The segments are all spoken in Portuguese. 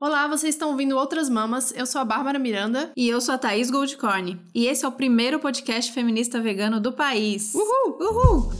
Olá, vocês estão ouvindo Outras Mamas. Eu sou a Bárbara Miranda. E eu sou a Thaís Goldcorn. E esse é o primeiro podcast feminista vegano do país. Uhul! Uhul!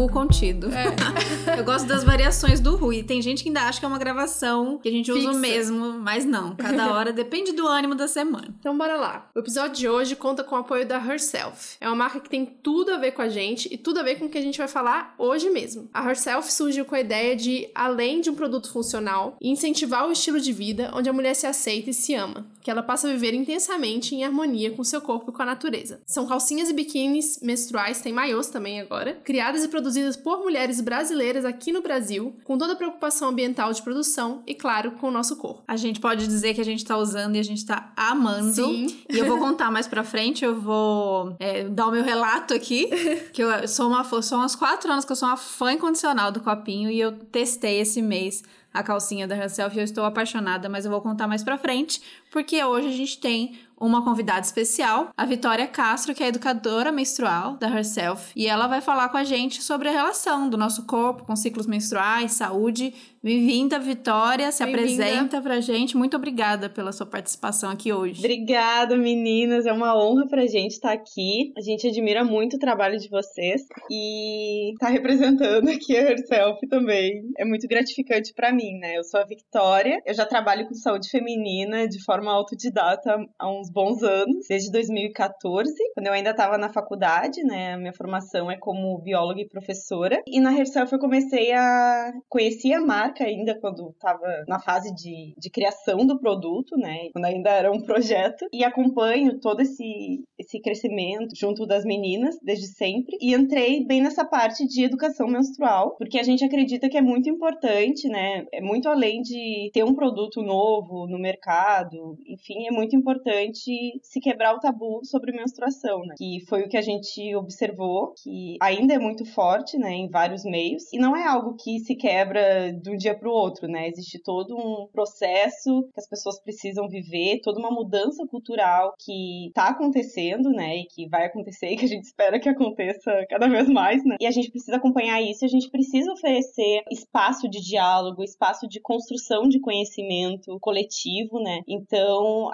Ru contido. É. Eu gosto das variações do Ru. E tem gente que ainda acha que é uma gravação que a gente usa o Fixa. mesmo, mas não. Cada hora depende do ânimo da semana. Então bora lá. O episódio de hoje conta com o apoio da Herself. É uma marca que tem tudo a ver com a gente e tudo a ver com o que a gente vai falar hoje mesmo. A Herself surgiu com a ideia de, além de um produto funcional, incentivar o estilo de vida onde a mulher se aceita e se ama, que ela passa a viver intensamente em harmonia com seu corpo e com a natureza. São calcinhas e biquínis menstruais, tem maiôs também agora, criadas e produzidas por mulheres brasileiras aqui no Brasil, com toda a preocupação ambiental de produção e, claro, com o nosso corpo. A gente pode dizer que a gente tá usando e a gente tá amando. Sim. E eu vou contar mais pra frente, eu vou é, dar o meu relato aqui. Que eu sou uma são uns quatro anos que eu sou uma fã incondicional do copinho e eu testei esse mês a calcinha da Herself e eu estou apaixonada, mas eu vou contar mais pra frente, porque hoje a gente tem uma convidada especial, a Vitória Castro, que é educadora menstrual da Herself, e ela vai falar com a gente sobre a relação do nosso corpo com ciclos menstruais, saúde. Bem-vinda, Vitória, se Bem-vinda. apresenta pra gente. Muito obrigada pela sua participação aqui hoje. Obrigada, meninas. É uma honra pra gente estar aqui. A gente admira muito o trabalho de vocês e tá representando aqui a Herself também. É muito gratificante pra mim, né? Eu sou a Victoria. Eu já trabalho com saúde feminina de forma autodidata há uns bons anos, desde 2014, quando eu ainda estava na faculdade, né? Minha formação é como bióloga e professora. E na Herself eu comecei a conhecer a marca ainda quando estava na fase de, de criação do produto, né? Quando ainda era um projeto. E acompanho todo esse, esse crescimento junto das meninas desde sempre. E entrei bem nessa parte de educação menstrual, porque a gente acredita que é muito importante, né? É muito além de ter um produto novo no mercado, enfim, é muito importante se quebrar o tabu sobre menstruação, né? Que foi o que a gente observou, que ainda é muito forte, né, em vários meios, e não é algo que se quebra de um dia para o outro, né? Existe todo um processo que as pessoas precisam viver, toda uma mudança cultural que está acontecendo, né, e que vai acontecer e que a gente espera que aconteça cada vez mais, né? E a gente precisa acompanhar isso, a gente precisa oferecer espaço de diálogo, espaço de construção de conhecimento coletivo, né? Então,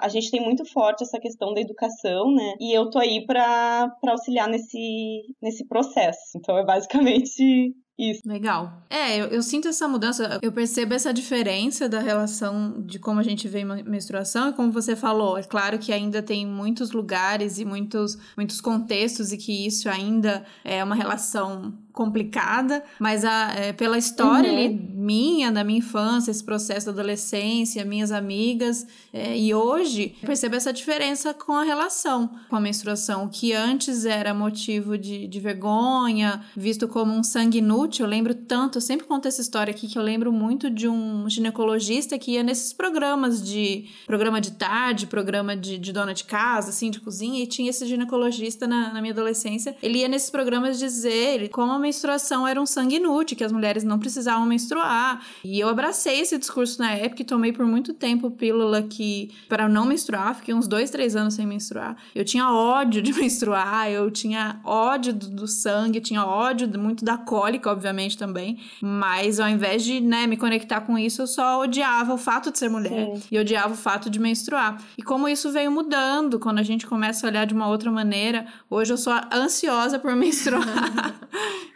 a gente tem muito forte essa questão da educação, né? E eu tô aí para auxiliar nesse, nesse processo. Então, é basicamente isso. Legal. É, eu, eu sinto essa mudança, eu percebo essa diferença da relação de como a gente vê menstruação e como você falou. É claro que ainda tem muitos lugares e muitos, muitos contextos e que isso ainda é uma relação complicada, mas a, é, pela história Uhum. ali, minha, da minha infância, esse processo da adolescência, minhas amigas, é, e hoje eu percebo essa diferença com a relação com a menstruação, o que antes era motivo de, de vergonha, visto como um sangue inútil. Eu lembro tanto, eu sempre conto essa história aqui que eu lembro muito de um ginecologista que ia nesses programas de programa de tarde, programa de, de dona de casa, assim, de cozinha, e tinha esse ginecologista na, na minha adolescência. Ele ia nesses programas dizer como a menstruação era um sangue inútil, que as mulheres não precisavam menstruar. E eu abracei esse discurso na época e tomei por muito tempo pílula que para não menstruar, fiquei uns dois, três anos sem menstruar. Eu tinha ódio de menstruar, eu tinha ódio do, do sangue, tinha ódio muito da cólica, obviamente também. Mas ao invés de né, me conectar com isso, eu só odiava o fato de ser mulher Sim. e odiava o fato de menstruar. E como isso veio mudando quando a gente começa a olhar de uma outra maneira. Hoje eu sou ansiosa por menstruar.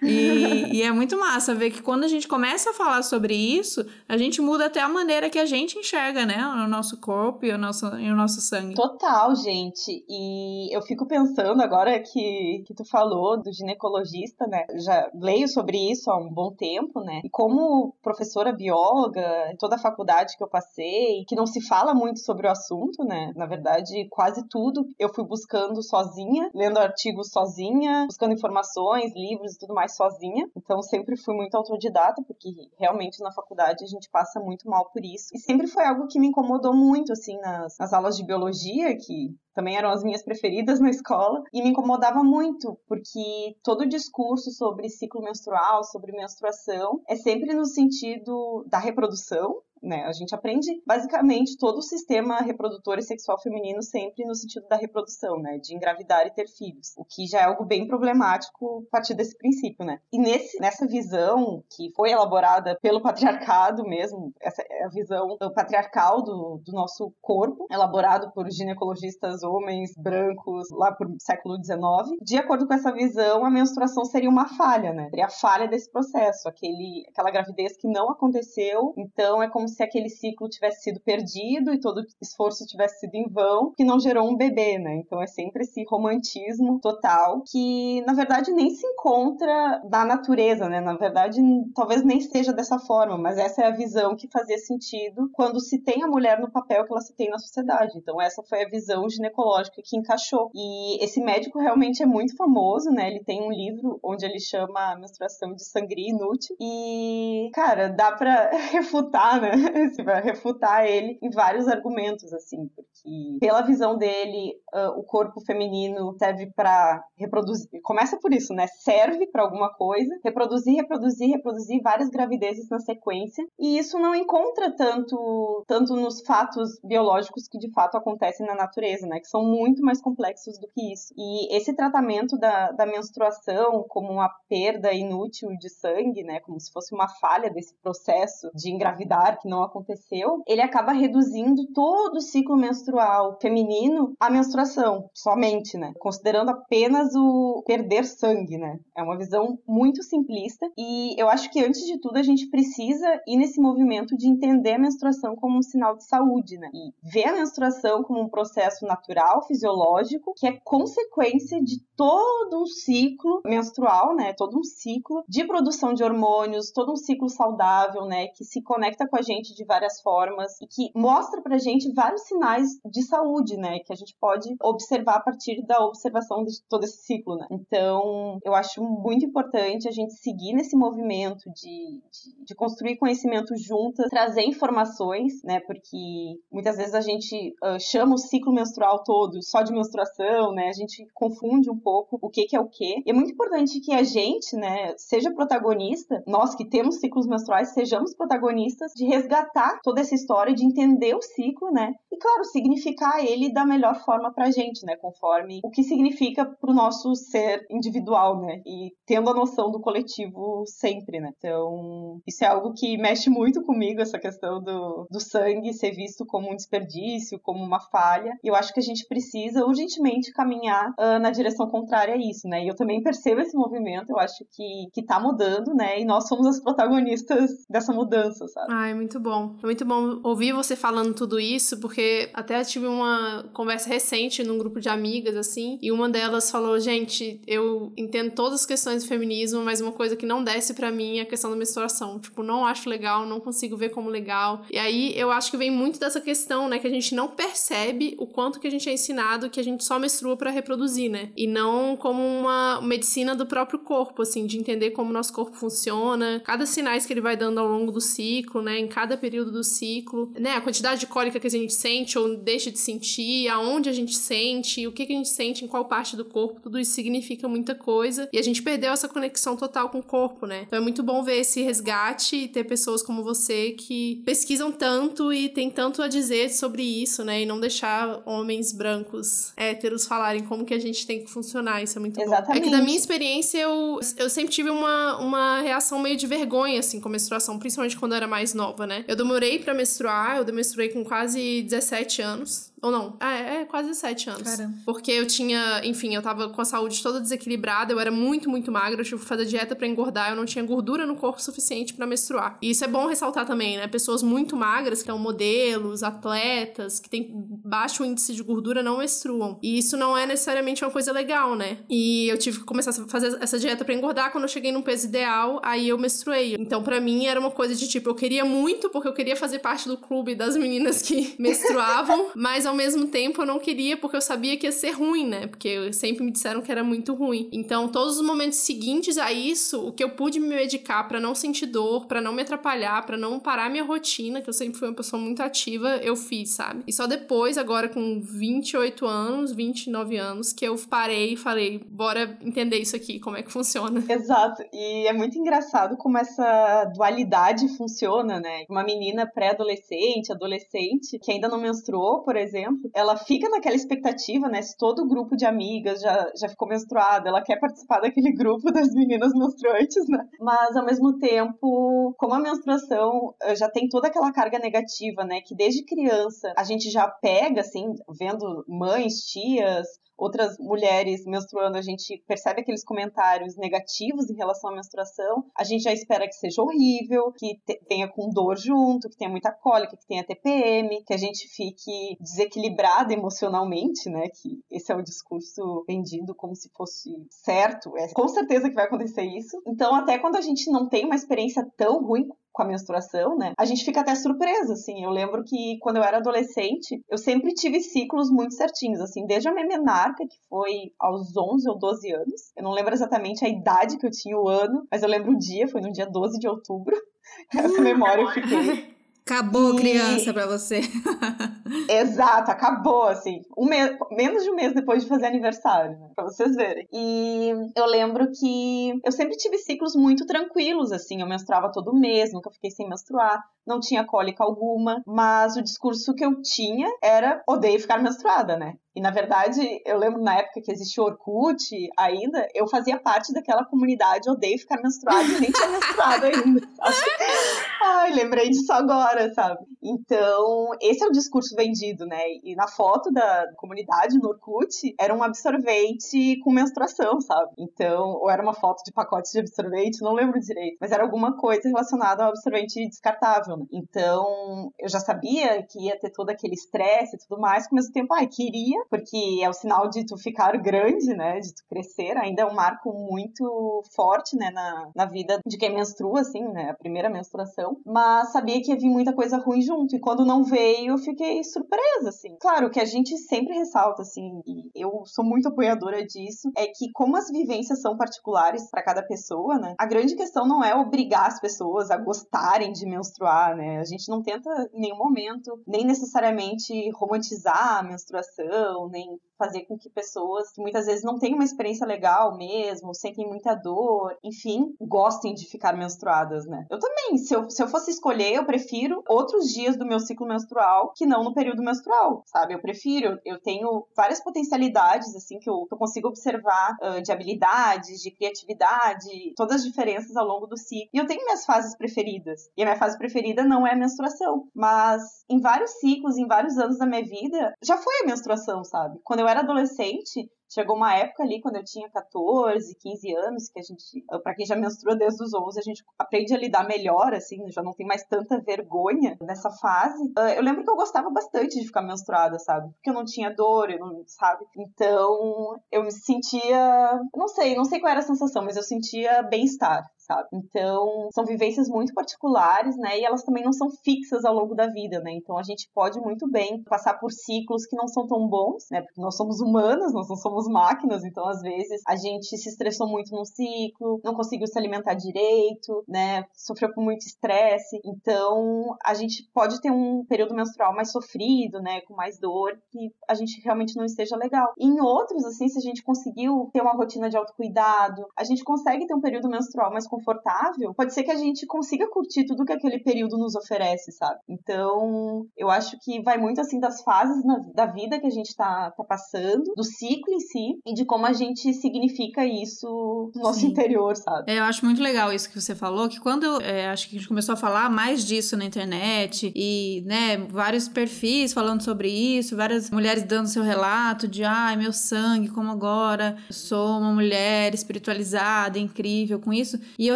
E, e é muito massa ver que quando a gente começa a falar sobre isso, a gente muda até a maneira que a gente enxerga, né? O nosso corpo e o nosso, e o nosso sangue. Total, gente. E eu fico pensando agora que, que tu falou do ginecologista, né? Já leio sobre isso há um bom tempo, né? E como professora bióloga, toda a faculdade que eu passei, que não se fala muito sobre o assunto, né? Na verdade, quase tudo eu fui buscando sozinha, lendo artigos sozinha, buscando informações, livros e tudo mais sozinha. Então sempre fui muito autodidata, porque realmente na faculdade a gente passa muito mal por isso. E sempre foi algo que me incomodou muito, assim, nas, nas aulas de biologia, que também eram as minhas preferidas na escola, e me incomodava muito, porque todo o discurso sobre ciclo menstrual, sobre menstruação, é sempre no sentido da reprodução, né? A gente aprende basicamente todo o sistema reprodutor e sexual feminino sempre no sentido da reprodução, né? De engravidar e ter filhos, o que já é algo bem problemático a partir desse princípio, né? E nesse, nessa visão que foi elaborada pelo patriarcado mesmo, essa é a visão patriarcal do, do nosso corpo, elaborado por ginecologistas homens brancos lá por século XIX. De acordo com essa visão, a menstruação seria uma falha, né? Seria a falha desse processo, aquele, aquela gravidez que não aconteceu, então é como se aquele ciclo tivesse sido perdido e todo esforço tivesse sido em vão, que não gerou um bebê, né? Então é sempre esse romantismo total que, na verdade, nem se encontra na natureza, né? Na verdade, talvez nem seja dessa forma, mas essa é a visão que fazia sentido quando se tem a mulher no papel que ela se tem na sociedade. Então essa foi a visão ginecológica que encaixou. E esse médico realmente é muito famoso, né? Ele tem um livro onde ele chama a menstruação de sangria inútil. E, cara, dá para refutar, né? refutar ele em vários argumentos, assim, porque pela visão dele, uh, o corpo feminino serve para reproduzir. Começa por isso, né? Serve para alguma coisa, reproduzir, reproduzir, reproduzir várias gravidezes na sequência. E isso não encontra tanto, tanto nos fatos biológicos que de fato acontecem na natureza, né? Que são muito mais complexos do que isso. E esse tratamento da, da menstruação como uma perda inútil de sangue, né? Como se fosse uma falha desse processo de engravidar que não aconteceu, ele acaba reduzindo todo o ciclo menstrual feminino à menstruação, somente, né? Considerando apenas o perder sangue, né? É uma visão muito simplista e eu acho que antes de tudo a gente precisa ir nesse movimento de entender a menstruação como um sinal de saúde, né? E ver a menstruação como um processo natural, fisiológico, que é consequência de todo um ciclo menstrual, né? Todo um ciclo de produção de hormônios, todo um ciclo saudável, né? Que se conecta com a gente de várias formas e que mostra pra gente vários sinais de saúde, né? Que a gente pode observar a partir da observação de todo esse ciclo, né? Então, eu acho muito importante a gente seguir nesse movimento de, de, de construir conhecimento juntas, trazer informações, né? Porque muitas vezes a gente uh, chama o ciclo menstrual todo só de menstruação, né? A gente confunde um pouco o que, que é o que. E é muito importante que a gente, né, seja protagonista, nós que temos ciclos menstruais, sejamos protagonistas de resgatar toda essa história, de entender o ciclo, né? E claro, significar ele da melhor forma pra gente, né? Conforme o que significa pro nosso ser individual, né? E tendo a noção do coletivo sempre, né? Então, isso é algo que mexe muito comigo, essa questão do, do sangue ser visto como um desperdício, como uma falha. E eu acho que a gente precisa urgentemente caminhar uh, na direção contrária a isso, né? E eu também percebo esse movimento, eu acho que, que tá mudando, né? E nós somos as protagonistas dessa mudança, sabe? Ai, muito bom. É muito bom ouvir você falando tudo isso, porque até tive uma conversa recente num grupo de amigas, assim, e uma delas falou: gente, eu entendo todas as questões do feminismo, mas uma coisa que não desce para mim é a questão da menstruação. Tipo, não acho legal, não consigo ver como legal. E aí eu acho que vem muito dessa questão, né, que a gente não percebe o quanto que a gente é ensinado que a gente só menstrua para reproduzir, né? E não como uma medicina do próprio corpo, assim, de entender como o nosso corpo funciona, cada sinais que ele vai dando ao longo do ciclo, né, em cada período do ciclo, né, a quantidade de cólica que a gente sente ou deixa de sentir, aonde a gente sente, o que, que a gente sente em qual parte do corpo, tudo isso significa muita coisa. E a gente perdeu essa conexão total com o corpo, né? Então é muito bom ver esse resgate e ter pessoas como você que pesquisam tanto e tem tanto a dizer sobre isso, né? E não deixar homens brancos héteros falarem como que a gente tem que funcionar. Isso é muito Exatamente. bom. É que da minha experiência, eu, eu sempre tive uma, uma reação meio de vergonha, assim, com a menstruação, principalmente quando eu era mais nova, né? Eu demorei para menstruar, eu menstruei com quase 17 anos. Ou não? Ah, é, é quase sete anos. Caramba. Porque eu tinha, enfim, eu tava com a saúde toda desequilibrada, eu era muito, muito magra, eu tive que fazer dieta para engordar, eu não tinha gordura no corpo suficiente para menstruar. E isso é bom ressaltar também, né? Pessoas muito magras, que são modelos, atletas, que têm baixo índice de gordura, não menstruam. E isso não é necessariamente uma coisa legal, né? E eu tive que começar a fazer essa dieta para engordar quando eu cheguei no peso ideal, aí eu menstruei. Então, para mim, era uma coisa de tipo, eu queria muito, porque eu queria fazer parte do clube das meninas que menstruavam, mas ao ao mesmo tempo eu não queria porque eu sabia que ia ser ruim, né? Porque sempre me disseram que era muito ruim. Então, todos os momentos seguintes a isso, o que eu pude me medicar para não sentir dor, para não me atrapalhar, para não parar minha rotina, que eu sempre fui uma pessoa muito ativa, eu fiz, sabe? E só depois, agora com 28 anos, 29 anos, que eu parei e falei, bora entender isso aqui, como é que funciona. Exato. E é muito engraçado como essa dualidade funciona, né? Uma menina pré-adolescente, adolescente, que ainda não menstruou, por exemplo, ela fica naquela expectativa, né? Se todo grupo de amigas já, já ficou menstruada, ela quer participar daquele grupo das meninas menstruantes, né? Mas ao mesmo tempo, como a menstruação eh, já tem toda aquela carga negativa, né? Que desde criança a gente já pega, assim, vendo mães, tias, outras mulheres menstruando, a gente percebe aqueles comentários negativos em relação à menstruação, a gente já espera que seja horrível, que tenha com dor junto, que tenha muita cólica, que tenha TPM, que a gente fique desequilibrada emocionalmente, né? Que esse é o discurso vendido como se fosse certo. É com certeza que vai acontecer isso. Então, até quando a gente não tem uma experiência tão ruim com a menstruação, né? A gente fica até surpresa, assim. Eu lembro que quando eu era adolescente, eu sempre tive ciclos muito certinhos, assim, desde a minha menarca, que foi aos 11 ou 12 anos. Eu não lembro exatamente a idade que eu tinha o ano, mas eu lembro o dia, foi no dia 12 de outubro. Essa memória eu fiquei. Acabou e... criança pra você. Exato, acabou, assim. Um mês, menos de um mês depois de fazer aniversário, né? Pra vocês verem. E eu lembro que eu sempre tive ciclos muito tranquilos, assim. Eu menstruava todo mês, nunca fiquei sem menstruar. Não tinha cólica alguma. Mas o discurso que eu tinha era odeio ficar menstruada, né? E na verdade, eu lembro na época que existia Orkut ainda, eu fazia parte daquela comunidade odeio ficar menstruada e nem tinha menstruado ainda, sabe? Ai, lembrei disso agora, sabe? Então, esse é o discurso vendido, né? E na foto da comunidade no Orkut era um absorvente com menstruação, sabe? Então, ou era uma foto de pacote de absorvente, não lembro direito, mas era alguma coisa relacionada ao absorvente descartável. Né? Então, eu já sabia que ia ter todo aquele estresse e tudo mais, ao mesmo tempo, ai, queria porque é o sinal de tu ficar grande, né, de tu crescer, ainda é um marco muito forte, né, na, na vida de quem menstrua, assim, né, a primeira menstruação, mas sabia que ia vir muita coisa ruim junto, e quando não veio, eu fiquei surpresa, assim. Claro, que a gente sempre ressalta, assim, e eu sou muito apoiadora disso, é que como as vivências são particulares para cada pessoa, né, a grande questão não é obrigar as pessoas a gostarem de menstruar, né, a gente não tenta em nenhum momento, nem necessariamente romantizar a menstruação, nem fazer com que pessoas que muitas vezes não têm uma experiência legal mesmo, sentem muita dor, enfim, gostem de ficar menstruadas, né? Eu também, se eu, se eu fosse escolher, eu prefiro outros dias do meu ciclo menstrual que não no período menstrual, sabe? Eu prefiro, eu tenho várias potencialidades, assim, que eu, que eu consigo observar uh, de habilidades, de criatividade, todas as diferenças ao longo do ciclo. E eu tenho minhas fases preferidas. E a minha fase preferida não é a menstruação, mas em vários ciclos, em vários anos da minha vida, já foi a menstruação, sabe? Quando eu era adolescente, chegou uma época ali, quando eu tinha 14, 15 anos, que a gente, para quem já menstrua desde os 11, a gente aprende a lidar melhor, assim, já não tem mais tanta vergonha nessa fase. Ah, eu lembro que eu gostava bastante de ficar menstruada, sabe? Porque eu não tinha dor, eu não, sabe? Então, eu me sentia, não sei, não sei qual era a sensação, mas eu sentia bem-estar, sabe? Então, são vivências muito particulares, né? E elas também não são fixas ao longo da vida, né? Então, a gente pode muito bem passar por ciclos que não são tão bons, né? Porque nós somos humanas, nós não somos máquinas, então, às vezes, a gente se estressou muito num ciclo, não conseguiu se alimentar direito, né? Sofreu com muito estresse. Então, a gente pode ter um período menstrual mais sofrido, né? Com mais dor, que a gente realmente não esteja legal. E em outros, assim, se a gente conseguiu ter uma rotina de autocuidado, a gente consegue ter um período menstrual mais confortável, pode ser que a gente consiga curtir tudo que aquele período nos oferece, sabe? Então, eu acho que vai muito assim das fases na, da vida que a gente tá, tá passando, do ciclo em si e de como a gente significa isso no nosso Sim. interior, sabe? É, eu acho muito legal isso que você falou, que quando eu é, acho que a gente começou a falar mais disso na internet e, né, vários perfis falando sobre isso, várias mulheres dando seu relato de, ai, meu sangue, como agora, sou uma mulher espiritualizada, incrível com isso. E eu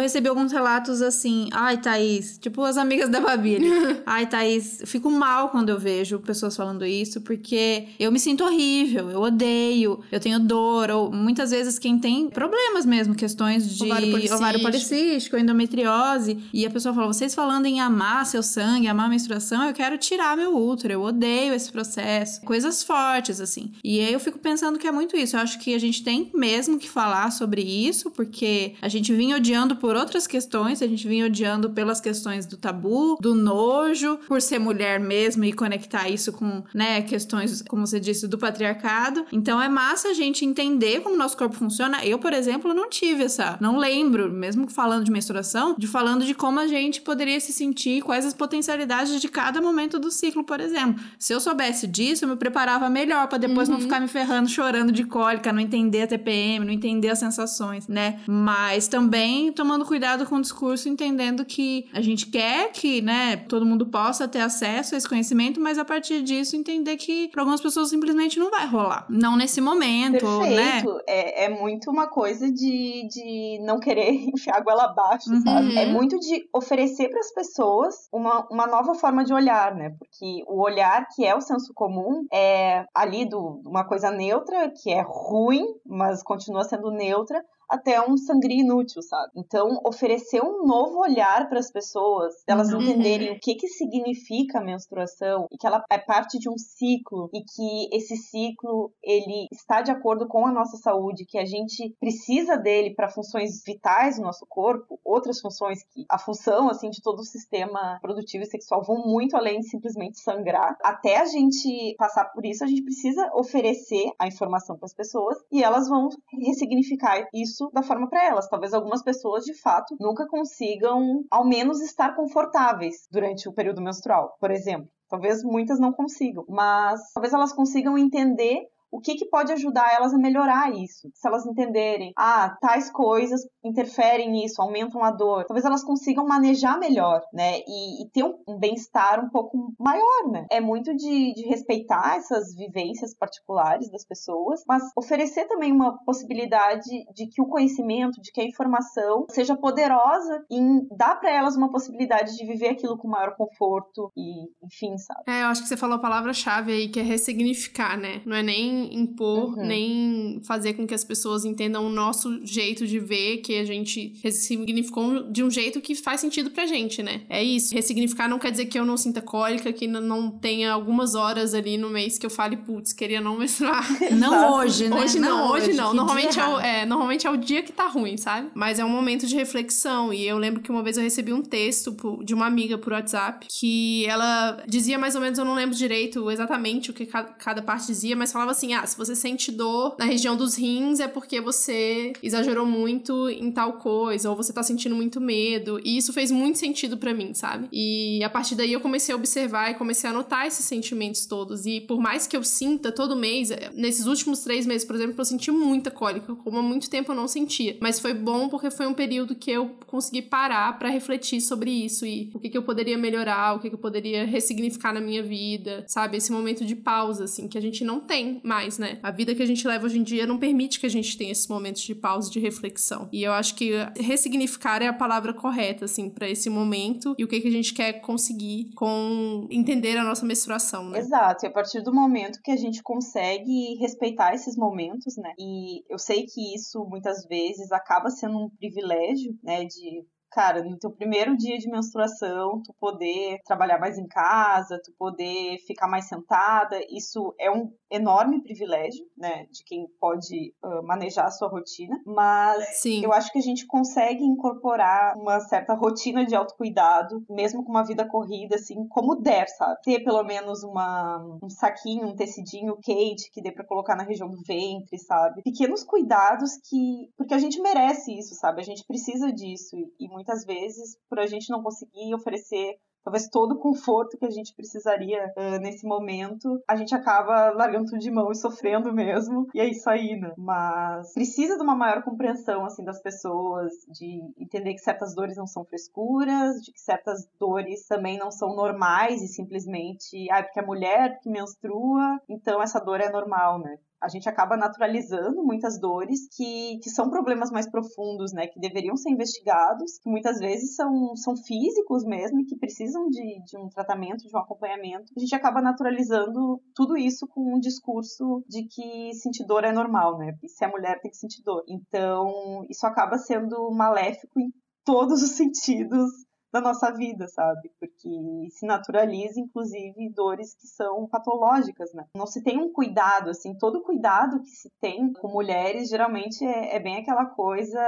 recebi alguns relatos assim, ai, Thaís, tipo as amigas da Babi. ai, Thaís, fico mal quando eu vejo pessoas falando isso, porque eu me sinto horrível, eu odeio, eu tenho dor, ou muitas vezes quem tem problemas mesmo, questões de ovário policístico, ovário policístico endometriose, e a pessoa fala, vocês falando em amar seu sangue, amar a menstruação, eu quero tirar meu útero, eu odeio esse processo. Coisas fortes, assim. E aí eu fico pensando que é muito isso. Eu acho que a gente tem mesmo que falar sobre isso, porque a gente vinha odiando por outras questões, a gente vinha odiando pelas questões do tabu, do nojo, por ser mulher mesmo e conectar isso com, né, questões, como você disse, do patriarcado. Então é massa a gente entender como nosso corpo funciona. Eu, por exemplo, não tive essa, não lembro, mesmo falando de menstruação, de falando de como a gente poderia se sentir, quais as potencialidades de cada momento do ciclo, por exemplo. Se eu soubesse disso, eu me preparava melhor para depois uhum. não ficar me ferrando, chorando de cólica, não entender a TPM, não entender as sensações, né? Mas também tomando cuidado com o discurso, entendendo que a gente quer que, né, todo mundo possa ter acesso a esse conhecimento, mas a partir disso entender que para algumas pessoas simplesmente não vai rolar. Não nesse momento? Perfeito. né? É, é muito uma coisa de, de não querer enfiar a goela abaixo, uhum. sabe? É muito de oferecer para as pessoas uma, uma nova forma de olhar, né? Porque o olhar que é o senso comum é ali do uma coisa neutra, que é ruim, mas continua sendo neutra, até um sangria inútil, sabe? Então, oferecer um novo olhar para as pessoas, elas uhum. entenderem o que que significa a menstruação e que ela é parte de um ciclo e que esse ciclo ele está de acordo com a nossa saúde, que a gente precisa dele para funções vitais do nosso corpo, outras funções que a função assim de todo o sistema produtivo e sexual vão muito além de simplesmente sangrar. Até a gente passar por isso, a gente precisa oferecer a informação para as pessoas e elas vão ressignificar isso isso da forma para elas. Talvez algumas pessoas, de fato, nunca consigam, ao menos, estar confortáveis durante o período menstrual, por exemplo. Talvez muitas não consigam, mas talvez elas consigam entender o que, que pode ajudar elas a melhorar isso? Se elas entenderem, ah, tais coisas interferem nisso, aumentam a dor, talvez elas consigam manejar melhor, né? E, e ter um, um bem-estar um pouco maior, né? É muito de, de respeitar essas vivências particulares das pessoas, mas oferecer também uma possibilidade de que o conhecimento, de que a informação seja poderosa em dar para elas uma possibilidade de viver aquilo com maior conforto e, enfim, sabe? É, eu acho que você falou a palavra-chave aí, que é ressignificar, né? Não é nem impor, uhum. nem fazer com que as pessoas entendam o nosso jeito de ver, que a gente ressignificou de um jeito que faz sentido pra gente, né? É isso. Ressignificar não quer dizer que eu não sinta cólica, que não tenha algumas horas ali no mês que eu fale, putz, queria não menstruar. Não hoje, né? Hoje não, não hoje, hoje não. Normalmente é, o, é, normalmente é o dia que tá ruim, sabe? Mas é um momento de reflexão. E eu lembro que uma vez eu recebi um texto de uma amiga por WhatsApp que ela dizia mais ou menos, eu não lembro direito exatamente o que cada parte dizia, mas falava assim: ah, se você sente dor na região dos rins é porque você exagerou muito em tal coisa, ou você tá sentindo muito medo. E isso fez muito sentido para mim, sabe? E a partir daí eu comecei a observar e comecei a anotar esses sentimentos todos. E por mais que eu sinta todo mês, eh, nesses últimos três meses, por exemplo, eu senti muita cólica, como há muito tempo eu não sentia. Mas foi bom porque foi um período que eu consegui parar para refletir sobre isso e o que, que eu poderia melhorar, o que, que eu poderia ressignificar na minha vida, sabe? Esse momento de pausa, assim, que a gente não tem mais mais, né? A vida que a gente leva hoje em dia não permite que a gente tenha esses momentos de pausa, de reflexão. E eu acho que ressignificar é a palavra correta, assim, para esse momento e o que, que a gente quer conseguir com entender a nossa menstruação, né? Exato, e a partir do momento que a gente consegue respeitar esses momentos, né? E eu sei que isso muitas vezes acaba sendo um privilégio, né? De cara, no teu primeiro dia de menstruação, tu poder trabalhar mais em casa, tu poder ficar mais sentada, isso é um enorme privilégio, né, de quem pode uh, manejar a sua rotina, mas Sim. eu acho que a gente consegue incorporar uma certa rotina de autocuidado, mesmo com uma vida corrida, assim, como der, sabe? Ter pelo menos uma, um saquinho, um tecidinho quente que dê para colocar na região do ventre, sabe? Pequenos cuidados que, porque a gente merece isso, sabe? A gente precisa disso e, e muitas vezes, por a gente não conseguir oferecer talvez todo o conforto que a gente precisaria uh, nesse momento, a gente acaba largando tudo de mão e sofrendo mesmo, e é isso aí, né? Mas precisa de uma maior compreensão, assim, das pessoas, de entender que certas dores não são frescuras, de que certas dores também não são normais e simplesmente, ah, porque é mulher que menstrua, então essa dor é normal, né? A gente acaba naturalizando muitas dores que, que são problemas mais profundos, né? Que deveriam ser investigados, que muitas vezes são, são físicos mesmo e que precisam de, de um tratamento, de um acompanhamento. A gente acaba naturalizando tudo isso com um discurso de que sentir dor é normal, né? E se a mulher tem que sentir dor. Então, isso acaba sendo maléfico em todos os sentidos da nossa vida, sabe? Porque se naturaliza, inclusive, dores que são patológicas, né? Não se tem um cuidado, assim, todo cuidado que se tem com mulheres, geralmente é, é bem aquela coisa.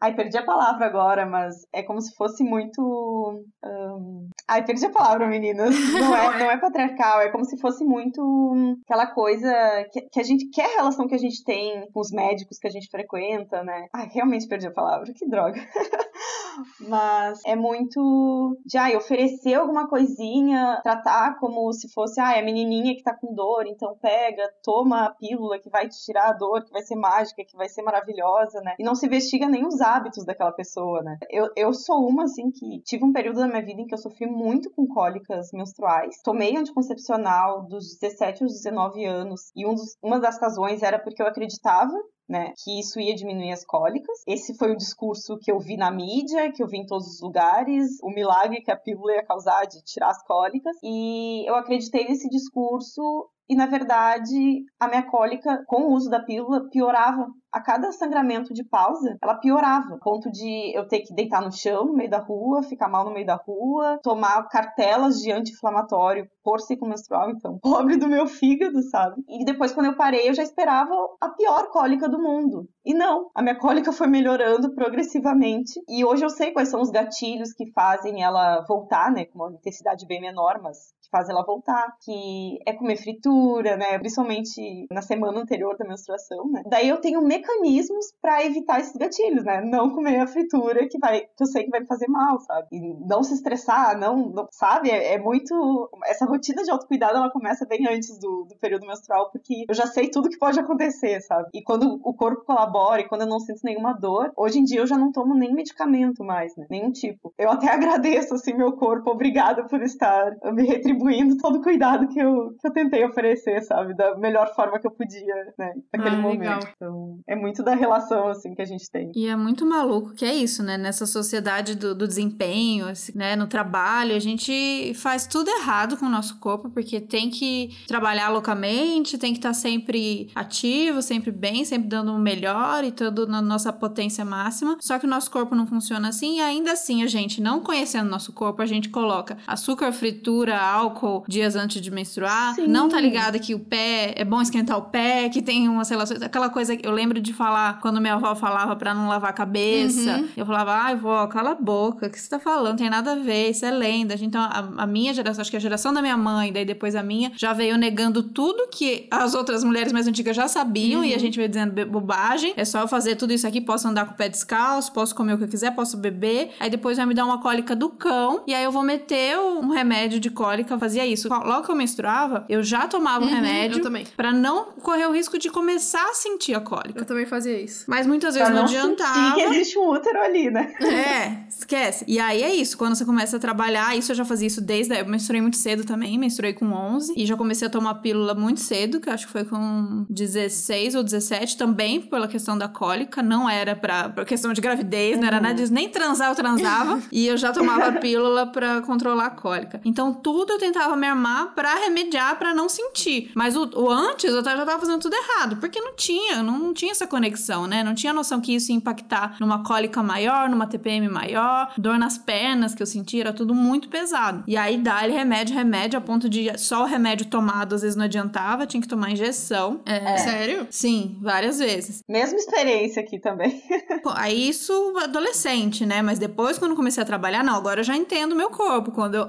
Ai, perdi a palavra agora, mas é como se fosse muito. Um... Ai, perdi a palavra, meninas. Não é, não é patriarcal, é como se fosse muito aquela coisa que, que a gente quer a relação que a gente tem com os médicos que a gente frequenta, né? Ai, realmente perdi a palavra, que droga. mas é muito de ah, oferecer alguma coisinha, tratar como se fosse ah, a menininha que tá com dor, então pega, toma a pílula que vai te tirar a dor, que vai ser mágica, que vai ser maravilhosa, né? E não se investiga nem os hábitos daquela pessoa, né? Eu, eu sou uma, assim, que tive um período da minha vida em que eu sofri muito com cólicas menstruais. Tomei anticoncepcional dos 17 aos 19 anos e um dos, uma das razões era porque eu acreditava né, que isso ia diminuir as cólicas. Esse foi o discurso que eu vi na mídia, que eu vi em todos os lugares, o milagre que a pílula ia causar de tirar as cólicas. E eu acreditei nesse discurso e na verdade a minha cólica com o uso da pílula piorava a cada sangramento de pausa, ela piorava, ponto de eu ter que deitar no chão no meio da rua, ficar mal no meio da rua, tomar cartelas de anti-inflamatório por ciclo menstrual, então, pobre do meu fígado, sabe? E depois, quando eu parei, eu já esperava a pior cólica do mundo. E não, a minha cólica foi melhorando progressivamente. E hoje eu sei quais são os gatilhos que fazem ela voltar, né? Com uma intensidade bem menor, mas faz ela voltar, que é comer fritura, né? Principalmente na semana anterior da menstruação, né? Daí eu tenho mecanismos para evitar esses gatilhos, né? Não comer a fritura que vai, que eu sei que vai me fazer mal, sabe? E não se estressar, não, não sabe? É, é, muito essa rotina de autocuidado ela começa bem antes do, do período menstrual, porque eu já sei tudo que pode acontecer, sabe? E quando o corpo colabora e quando eu não sinto nenhuma dor, hoje em dia eu já não tomo nem medicamento mais, né? Nenhum tipo. Eu até agradeço assim meu corpo, obrigada por estar me retribuindo todo o cuidado que eu, que eu tentei oferecer, sabe? Da melhor forma que eu podia, né? Naquele ah, momento. Legal. Então, é muito da relação, assim, que a gente tem. E é muito maluco que é isso, né? Nessa sociedade do, do desempenho, assim, né? No trabalho, a gente faz tudo errado com o nosso corpo, porque tem que trabalhar loucamente, tem que estar sempre ativo, sempre bem, sempre dando o melhor e tudo na nossa potência máxima. Só que o nosso corpo não funciona assim e ainda assim a gente, não conhecendo o nosso corpo, a gente coloca açúcar, fritura, álcool, dias antes de menstruar, Sim. não tá ligada que o pé é bom esquentar o pé, que tem umas relações, aquela coisa que eu lembro de falar quando minha avó falava para não lavar a cabeça. Uhum. Eu falava, ai, vó, cala a boca, o que você tá falando? Tem nada a ver, isso é lenda. Então, a, a, minha geração, acho que a geração da minha mãe, daí depois a minha, já veio negando tudo que as outras mulheres mais antigas já sabiam uhum. e a uhum. gente veio dizendo bobagem. É só eu fazer tudo isso aqui, posso andar com o pé descalço, posso comer o que eu quiser, posso beber. Aí depois vai me dar uma cólica do cão e aí eu vou meter um remédio de cólica fazia isso. Logo que eu menstruava, eu já tomava um uhum, remédio para não correr o risco de começar a sentir a cólica. Também fazia isso. Mas muitas vezes pra não, não adiantava. E que existe um útero ali, né? É, esquece. E aí é isso, quando você começa a trabalhar, isso eu já fazia isso desde. Eu menstruei muito cedo também, menstruei com 11 e já comecei a tomar pílula muito cedo, que acho que foi com 16 ou 17, também pela questão da cólica, não era pra, pra questão de gravidez, uhum. não era nada disso, nem transar eu transava. e eu já tomava pílula para controlar a cólica. Então tudo eu tentava me armar para remediar, para não sentir. Mas o, o, antes eu já tava fazendo tudo errado, porque não tinha, não, não tinha essa conexão, né? Não tinha noção que isso ia impactar numa cólica maior, numa TPM maior, dor nas pernas que eu sentia, era tudo muito pesado. E aí dá-lhe remédio, remédio, a ponto de só o remédio tomado às vezes não adiantava, tinha que tomar injeção. É, Sério? Sim, várias vezes. Mesma experiência aqui também. aí isso adolescente, né? Mas depois, quando comecei a trabalhar, não, agora eu já entendo o meu corpo. Quando eu,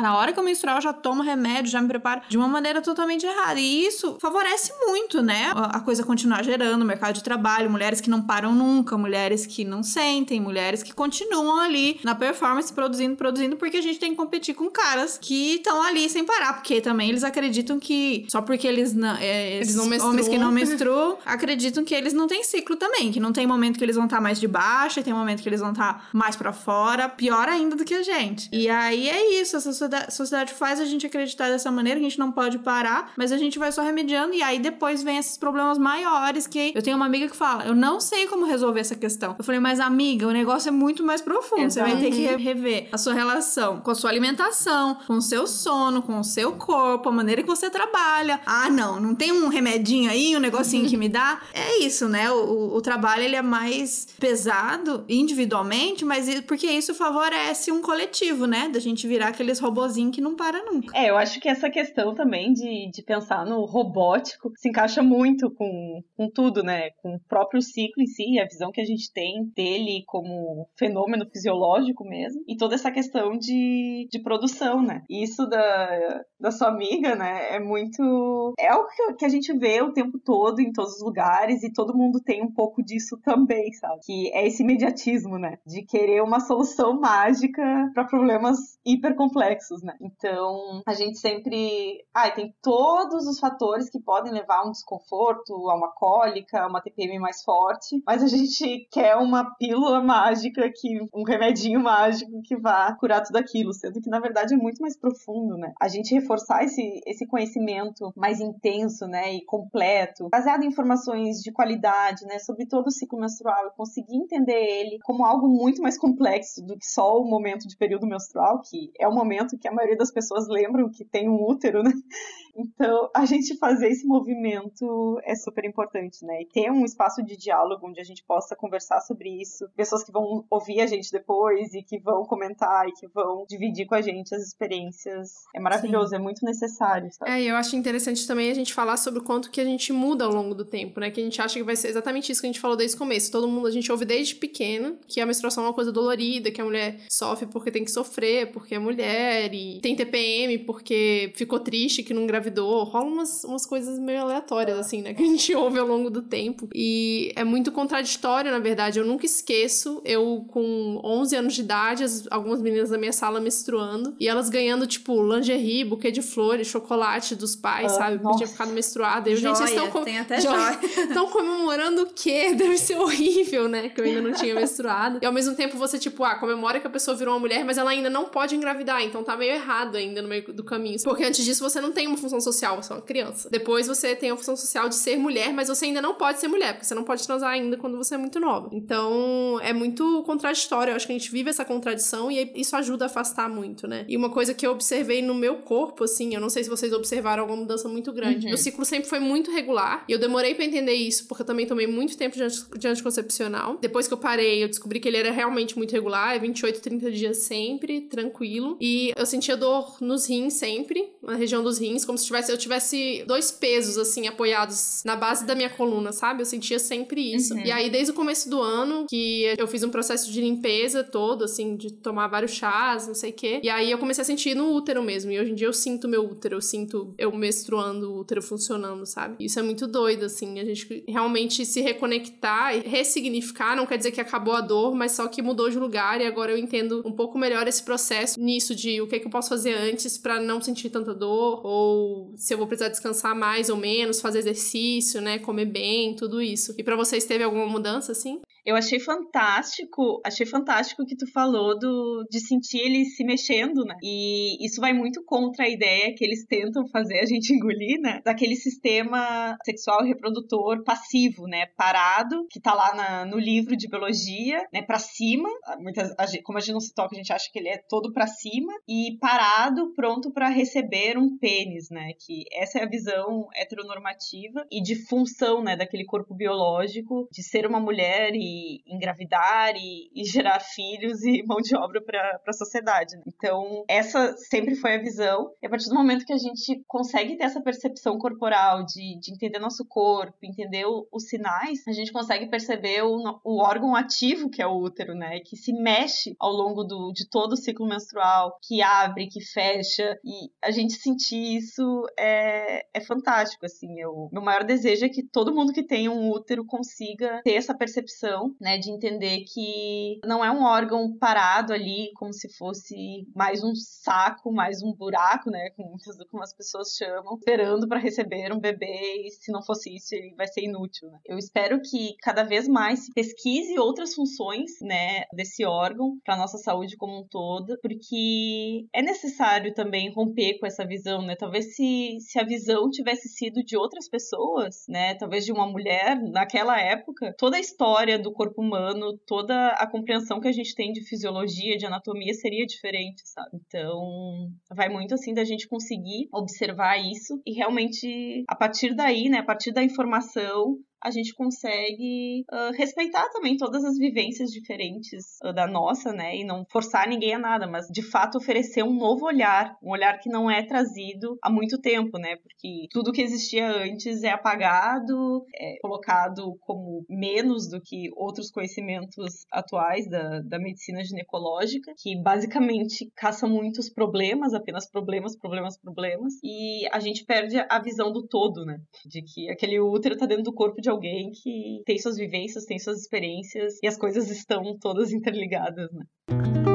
na hora que eu menstruar, eu já tomo remédio, já me preparo de uma maneira totalmente errada. E isso favorece muito, né? A coisa continuar gerando, mercado de trabalho, mulheres que não param nunca, mulheres que não sentem, mulheres que continuam ali na performance, produzindo, produzindo, porque a gente tem que competir com caras que estão ali sem parar, porque também eles acreditam que só porque eles não. É, eles não menstruam. Homens que não menstruam acreditam que eles não têm ciclo também, que não tem momento que eles vão estar mais de baixo, e tem momento que eles vão estar mais para fora, pior ainda do que a gente. E aí é isso, essa sociedade faz a gente acreditar dessa maneira, que a gente não pode parar, mas a gente vai só remediando, e aí depois vem esses problemas maiores que eu tenho uma amiga que fala, eu não sei como resolver essa questão. Eu falei, mas amiga, o negócio é muito mais profundo, Exato. você vai ter que rever a sua relação com a sua alimentação, com o seu sono, com o seu corpo, a maneira que você trabalha. Ah, não, não tem um remedinho aí, um negocinho que me dá? É isso, né? O, o trabalho ele é mais pesado individualmente, mas porque isso favorece um coletivo, né? Da gente virar aqueles robozinhos que não para nunca. É, eu acho que essa questão também de, de pensar no robótico se encaixa muito com, com tudo, né? Com o próprio ciclo em si, a visão que a gente tem dele como fenômeno fisiológico mesmo, e toda essa questão de, de produção, né? Isso da, da sua amiga, né? É muito. É algo que a gente vê o tempo todo em todos os lugares e todo mundo tem um pouco disso também, sabe? Que é esse imediatismo, né? De querer uma solução mágica para problemas hiper complexos, né? Então, a gente sempre. Ah, tem todos os fatores que podem levar a um desconforto, a uma cólica, a uma TPM mais forte, mas a gente quer uma pílula mágica, que um remedinho mágico que vá curar tudo aquilo, sendo que na verdade é muito mais profundo, né? A gente reforçar esse, esse conhecimento mais intenso, né, e completo, baseado em informações de qualidade, né, sobre todo o ciclo menstrual e conseguir entender ele como algo muito mais complexo do que só o momento de período menstrual, que é o momento que a maioria das pessoas lembram que tem um útero, né? Então, a gente fazer esse movimento é super importante, né? E ter um espaço de diálogo onde a gente possa conversar sobre isso, pessoas que vão ouvir a gente depois e que vão comentar e que vão dividir com a gente as experiências. É maravilhoso, Sim. é muito necessário, sabe? É, e eu acho interessante também a gente falar sobre o quanto que a gente muda ao longo do tempo, né? Que a gente acha que vai ser exatamente isso que a gente falou desde o começo. Todo mundo, a gente ouve desde pequeno que a menstruação é uma coisa dolorida, que a mulher sofre porque tem que sofrer, porque é mulher, e tem TPM porque ficou triste que não engravidou. Rola umas, umas coisas meio aleatórias, assim, né? Que a gente ouve ao longo do tempo. E é muito contraditório, na verdade. Eu nunca esqueço, eu com 11 anos de idade, as, algumas meninas da minha sala menstruando, e elas ganhando, tipo, lingerie, buquê de flores, chocolate dos pais, ah, sabe? Porque tinha ficado menstruada. E gente, estão com... tem até joia. Estão comemorando o quê? Deve ser horrível, né? Que eu ainda não tinha menstruado. E ao mesmo tempo você, tipo, ah, comemora que a pessoa virou uma mulher, mas ela ainda não pode engravidar, então tá meio errado ainda no meio do caminho. Porque antes disso você não tem uma função social, você é uma criança. Depois você tem a função social de ser mulher, mas você ainda não pode ser mulher, porque você não pode transar ainda quando você é muito nova. Então é muito contraditório. Eu acho que a gente vive essa contradição e isso ajuda a afastar muito, né? E uma coisa que eu observei no meu corpo, assim, eu não sei se vocês observaram alguma mudança muito grande. Uhum. Meu ciclo sempre foi muito regular e eu demorei para entender isso, porque eu também tomei muito tempo de anticoncepcional. Depois que eu parei, eu descobri que ele era realmente muito regular, é 28, 30 dias sempre, tranquilo. E eu sentia dor nos rins sempre, na região dos rins, como se tivesse, eu tivesse dois pesos, assim, apoiados na base da minha coluna, sabe? Eu sentia sempre isso. Uhum. E aí, desde o começo do ano, que eu fiz um processo de limpeza todo, assim, de tomar vários chás, não sei o quê. E aí eu comecei a sentir no útero mesmo. E hoje em dia eu sinto meu útero, eu sinto eu menstruando, o útero funcionando, sabe? Isso é muito doido, assim, a gente realmente se reconectar e ressignificar, não quer dizer que acabou a dor, mas só que mudou de lugar e agora eu entendo um pouco melhor esse processo nisso de o que, é que eu posso fazer antes para não sentir tanta dor, ou se eu vou precisar descansar mais ou menos, fazer exercício, né, comer bem, tudo isso. E para vocês teve alguma mudança assim? Eu achei fantástico, achei fantástico que tu falou do, de sentir ele se mexendo, né? E isso vai muito contra a ideia que eles tentam fazer a gente engolir, né? Daquele sistema sexual reprodutor passivo, né? Parado, que tá lá na, no livro de biologia, né? Pra cima. Muitas, como a gente não se toca, a gente acha que ele é todo para cima. E parado, pronto para receber um pênis, né? Que essa é a visão heteronormativa e de função, né? Daquele corpo biológico, de ser uma mulher e engravidar e, e gerar filhos e mão de obra para a sociedade. Né? Então, essa sempre foi a visão. E a partir do momento que a gente consegue ter essa percepção corporal de, de entender nosso corpo, entender o, os sinais, a gente consegue perceber o, o órgão ativo que é o útero, né? Que se mexe ao longo do, de todo o ciclo menstrual, que abre, que fecha. E a gente sentir isso é, é fantástico, assim. Eu, meu maior desejo é que todo mundo que tem um útero consiga ter essa percepção, né? De entender que não é um órgão parado ali como se fosse mais um saco, mais um buraco, né? Como, como as pessoas chamam, esperando para receber um bebê e se não fosse isso ele vai ser inútil. Né? Eu espero que cada vez mais se pesquise outras funções, né? Desse órgão para nossa saúde como um todo, porque é necessário também romper com essa visão, né? Talvez se, se a visão tivesse sido de outras pessoas, né? Talvez de uma mulher naquela época, toda a história do corpo humano, toda a compreensão que a gente tem de fisiologia, de anatomia seria diferente, sabe? Então, vai muito assim da gente conseguir observar isso e realmente a partir daí, né, a partir da informação, a gente consegue uh, respeitar também todas as vivências diferentes uh, da nossa, né? E não forçar ninguém a nada, mas de fato oferecer um novo olhar, um olhar que não é trazido há muito tempo, né? Porque tudo que existia antes é apagado, é colocado como menos do que outros conhecimentos atuais da, da medicina ginecológica, que basicamente caça muitos problemas, apenas problemas, problemas, problemas, e a gente perde a visão do todo, né? De que aquele útero tá dentro do corpo de alguém que tem suas vivências, tem suas experiências e as coisas estão todas interligadas, né?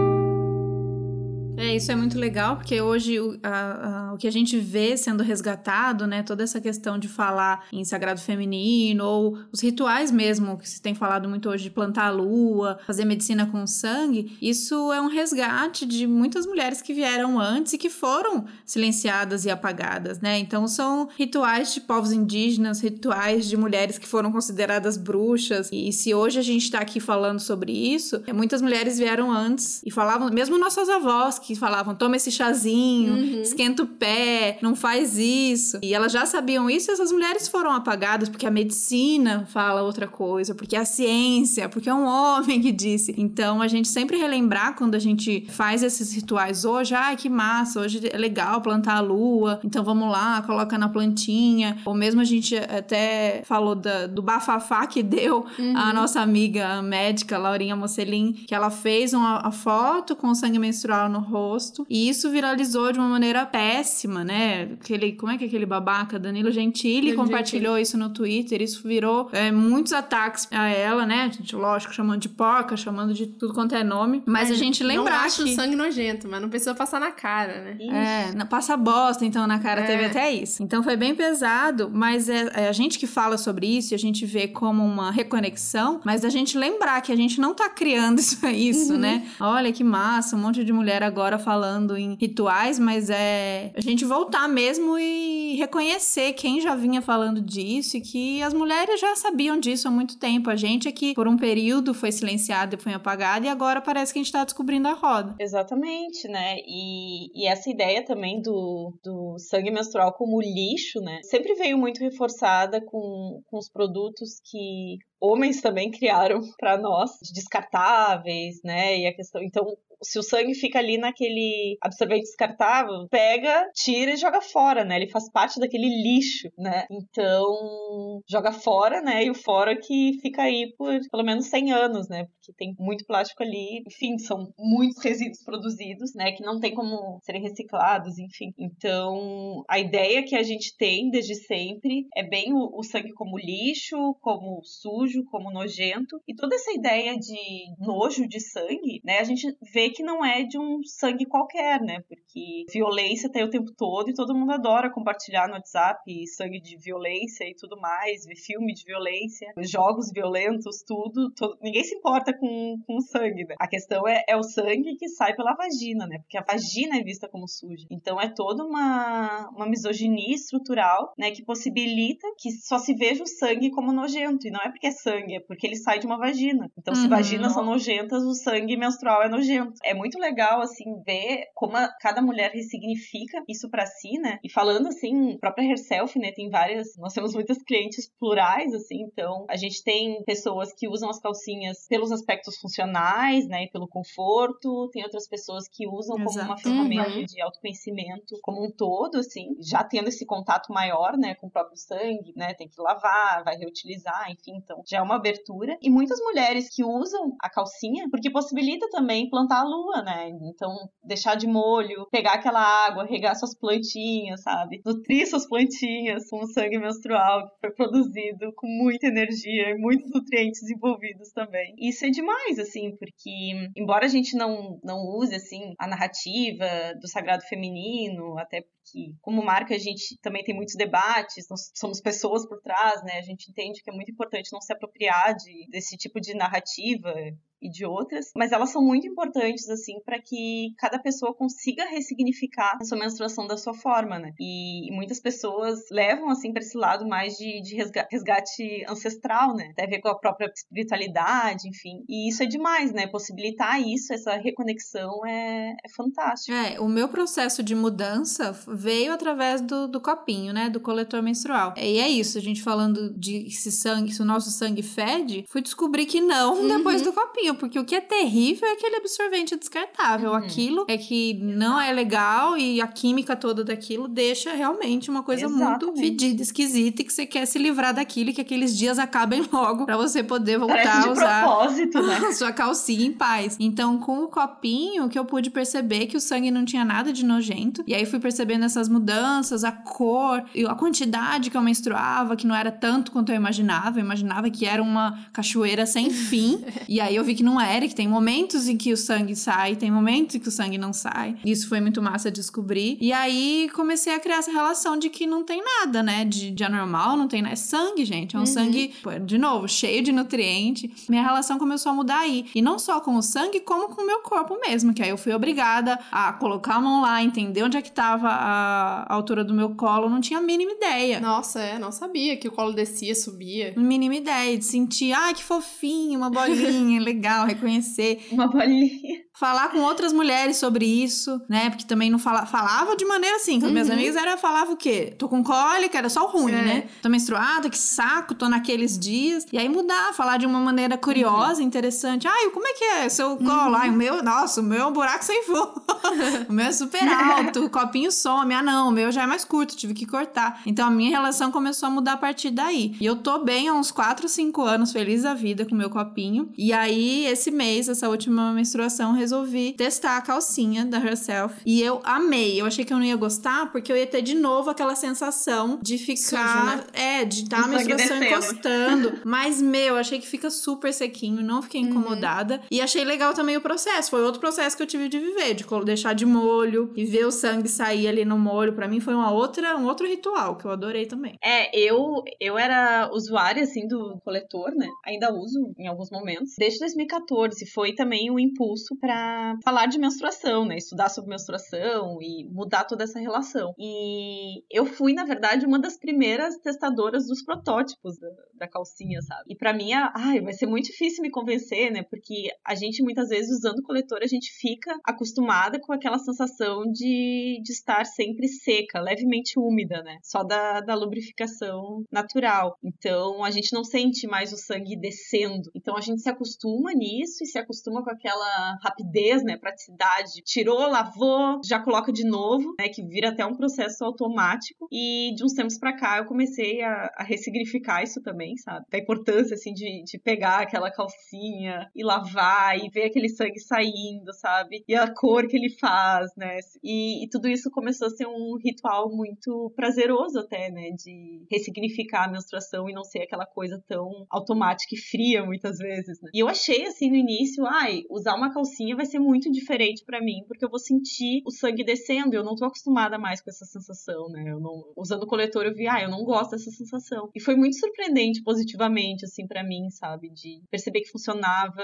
É, isso é muito legal, porque hoje o, a, a, o que a gente vê sendo resgatado, né, toda essa questão de falar em sagrado feminino, ou os rituais mesmo, que se tem falado muito hoje de plantar a lua, fazer medicina com sangue, isso é um resgate de muitas mulheres que vieram antes e que foram silenciadas e apagadas, né? Então são rituais de povos indígenas, rituais de mulheres que foram consideradas bruxas, e se hoje a gente está aqui falando sobre isso, muitas mulheres vieram antes e falavam, mesmo nossas avós, que falavam: toma esse chazinho, uhum. esquenta o pé, não faz isso. E elas já sabiam isso e essas mulheres foram apagadas porque a medicina fala outra coisa, porque a ciência, porque é um homem que disse. Então a gente sempre relembrar quando a gente faz esses rituais hoje, ai ah, que massa, hoje é legal plantar a lua, então vamos lá, coloca na plantinha. Ou mesmo a gente até falou da, do bafafá que deu uhum. a nossa amiga médica, Laurinha Mocelin, que ela fez uma, a foto com sangue menstrual no rosto. E isso viralizou de uma maneira péssima, né? Aquele, como é que é aquele babaca? Danilo Gentili compartilhou Gentili. isso no Twitter. Isso virou é, muitos ataques a ela, né? gente, lógico, chamando de porca, chamando de tudo quanto é nome. Mas, a gente lembrar não acho que... sangue nojento, mas não precisa passar na cara, né? É, passa bosta, então, na cara é. teve até isso. Então foi bem pesado, mas é, é, a gente que fala sobre isso e a gente vê como uma reconexão, mas a gente lembrar que a gente não tá criando isso, isso uhum. né? Olha que massa, um monte de mulher agora falando em rituais, mas é a gente voltar mesmo e reconhecer quem já vinha falando disso e que as mulheres já sabiam disso há muito tempo. A gente é que por um período foi silenciado e foi apagado e agora parece que a gente está descobrindo a roda. Exatamente, né? E, e essa ideia também do, do sangue menstrual como lixo, né? Sempre veio muito reforçada com, com os produtos que homens também criaram para nós, descartáveis, né? E a questão, então, se o sangue fica ali naquele absorvente descartável, pega, tira e joga fora, né? Ele faz parte daquele lixo, né? Então, joga fora, né? E o fora que fica aí por pelo menos 100 anos, né? Porque tem muito plástico ali, enfim, são muitos resíduos produzidos, né? Que não tem como serem reciclados, enfim. Então, a ideia que a gente tem desde sempre é bem o, o sangue como lixo, como sujo, como nojento. E toda essa ideia de nojo de sangue, né? A gente vê que não é de um sangue qualquer, né? Porque violência tem o tempo todo e todo mundo adora compartilhar no WhatsApp sangue de violência e tudo mais, ver filme de violência, jogos violentos, tudo. Todo... Ninguém se importa com, com sangue, né? A questão é, é o sangue que sai pela vagina, né? Porque a vagina é vista como suja. Então é toda uma, uma misoginia estrutural, né? Que possibilita que só se veja o sangue como nojento. E não é porque é sangue, é porque ele sai de uma vagina. Então, se uhum. vaginas são nojentas, o sangue menstrual é nojento. É muito legal, assim, ver como a, cada mulher ressignifica isso para si, né? E falando, assim, própria Herself, né? Tem várias. Nós temos muitas clientes plurais, assim, então a gente tem pessoas que usam as calcinhas pelos aspectos funcionais, né? E pelo conforto, tem outras pessoas que usam Exato. como uma ferramenta uhum. de autoconhecimento como um todo, assim, já tendo esse contato maior, né? Com o próprio sangue, né? Tem que lavar, vai reutilizar, enfim, então já é uma abertura. E muitas mulheres que usam a calcinha, porque possibilita também plantar a lua, né? Então, deixar de molho, pegar aquela água, regar suas plantinhas, sabe? Nutrir suas plantinhas com o sangue menstrual que foi produzido com muita energia e muitos nutrientes envolvidos também. Isso é demais, assim, porque embora a gente não, não use, assim, a narrativa do sagrado feminino, até porque como marca a gente também tem muitos debates, nós somos pessoas por trás, né? A gente entende que é muito importante não se apropriar de, desse tipo de narrativa e de outras, mas elas são muito importantes assim para que cada pessoa consiga ressignificar a sua menstruação da sua forma, né? E, muitas pessoas levam assim para esse lado mais de, de resgate, ancestral, né? Tem a ver com a própria espiritualidade, enfim. E isso é demais, né? Possibilitar isso, essa reconexão é, é fantástico. É, o meu processo de mudança veio através do, do copinho, né? Do coletor menstrual. E é isso, a gente falando de se sangue, se o nosso sangue fede, fui descobrir que não uhum. depois do copinho porque o que é terrível é aquele absorvente descartável. Uhum. Aquilo é que não é legal e a química toda daquilo deixa realmente uma coisa Exatamente. muito fedida, esquisita e que você quer se livrar daquilo e que aqueles dias acabem logo para você poder voltar a usar propósito, né? a sua calcinha em paz. Então, com o copinho que eu pude perceber que o sangue não tinha nada de nojento, e aí fui percebendo essas mudanças, a cor, e a quantidade que eu menstruava, que não era tanto quanto eu imaginava. Eu imaginava que era uma cachoeira sem fim. e aí eu vi que não era, que tem momentos em que o sangue sai, tem momentos em que o sangue não sai. Isso foi muito massa descobrir. E aí comecei a criar essa relação de que não tem nada, né? De, de anormal, não tem nada. É sangue, gente. É um uhum. sangue, de novo, cheio de nutriente. Minha relação começou a mudar aí. E não só com o sangue, como com o meu corpo mesmo. Que aí eu fui obrigada a colocar a mão lá, entender onde é que tava a, a altura do meu colo. Não tinha a mínima ideia. Nossa, é, não sabia que o colo descia, subia. Mínima ideia de sentir, ai, que fofinho, uma bolinha, legal legal reconhecer. Uma bolinha. Falar com outras mulheres sobre isso, né? Porque também não fala, falava de maneira assim. Com uhum. minhas amigas era falava o quê? Tô com cólica, era só o ruim, é. né? Tô menstruada, que saco, tô naqueles dias. E aí mudar, falar de uma maneira curiosa, uhum. interessante. Ai, como é que é seu colo? Uhum. Ai, o meu, nossa, o meu é um buraco sem fundo. o meu é super alto, o copinho some. Ah, não, o meu já é mais curto, tive que cortar. Então a minha relação começou a mudar a partir daí. E eu tô bem há uns 4, 5 anos, feliz da vida com o meu copinho. E aí, esse mês, essa última menstruação, resolvi testar a calcinha da Herself. E eu amei. Eu achei que eu não ia gostar, porque eu ia ter de novo aquela sensação de ficar. Sujo, né? É, de estar a menstruação encostando. Mas, meu, eu achei que fica super sequinho, não fiquei uhum. incomodada. Uhum. E achei legal também o processo. Foi outro processo que eu tive de viver, de deixar de molho e ver o sangue sair ali no molho. para mim foi uma outra, um outro ritual que eu adorei também. É, eu, eu era usuária, assim, do coletor, né? Ainda uso em alguns momentos. Desde 2014 foi também o impulso para falar de menstruação, né? Estudar sobre menstruação e mudar toda essa relação. E eu fui, na verdade, uma das primeiras testadoras dos protótipos da, calcinha, sabe? E para mim, ai, vai ser muito difícil me convencer, né? Porque a gente muitas vezes usando coletor, a gente fica acostumada com aquela sensação de, de estar sempre seca, levemente úmida, né? Só da, da lubrificação natural. Então a gente não sente mais o sangue descendo. Então a gente se acostuma nisso e se acostuma com aquela rapidez, né? Praticidade. Tirou, lavou, já coloca de novo, né? Que vira até um processo automático. E de uns tempos para cá eu comecei a, a ressignificar isso também, sabe? Da importância, assim, de, de pegar aquela calcinha e lavar e ver aquele sangue saindo, sabe? E a cor que ele faz, né? E, e tudo isso começou a ser um ritual muito prazeroso até, né? De ressignificar a menstruação e não ser aquela coisa tão automática e fria muitas vezes, né? E eu achei, assim, no início, ai, usar uma calcinha vai ser muito diferente para mim, porque eu vou sentir o sangue descendo. Eu não tô acostumada mais com essa sensação, né? Eu não, usando o coletor, eu vi, ah, eu não gosto dessa sensação. E foi muito surpreendente positivamente, assim, para mim, sabe? De perceber que funcionava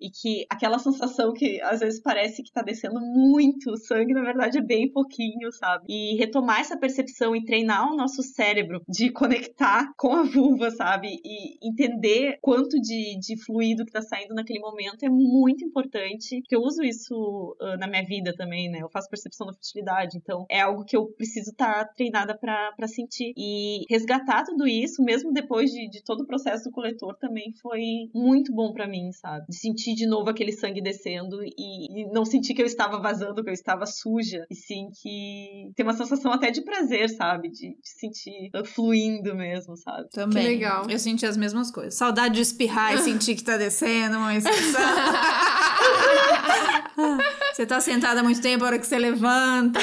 e que aquela sensação que às vezes parece que tá descendo muito sangue, na verdade é bem pouquinho, sabe? E retomar essa percepção e treinar o nosso cérebro de conectar com a vulva, sabe? E entender quanto de, de fluido que tá saindo naquele momento é muito importante, que eu uso isso uh, na minha vida também, né? Eu faço percepção da fertilidade, então é algo que eu preciso estar tá treinada para sentir. E resgatar tudo isso, mesmo depois de, de todo o processo do coletor, também foi muito bom para mim, sabe? De sentir de novo aquele sangue descendo e, e, não sentir que eu estava vazando, que eu estava suja, e sim que tem uma sensação até de prazer, sabe? De, de sentir fluindo mesmo, sabe? Também. Que legal. Eu senti as mesmas coisas. Saudade de espirrar e sentir que tá descendo, mas. você tá sentada há muito tempo, a hora que você levanta.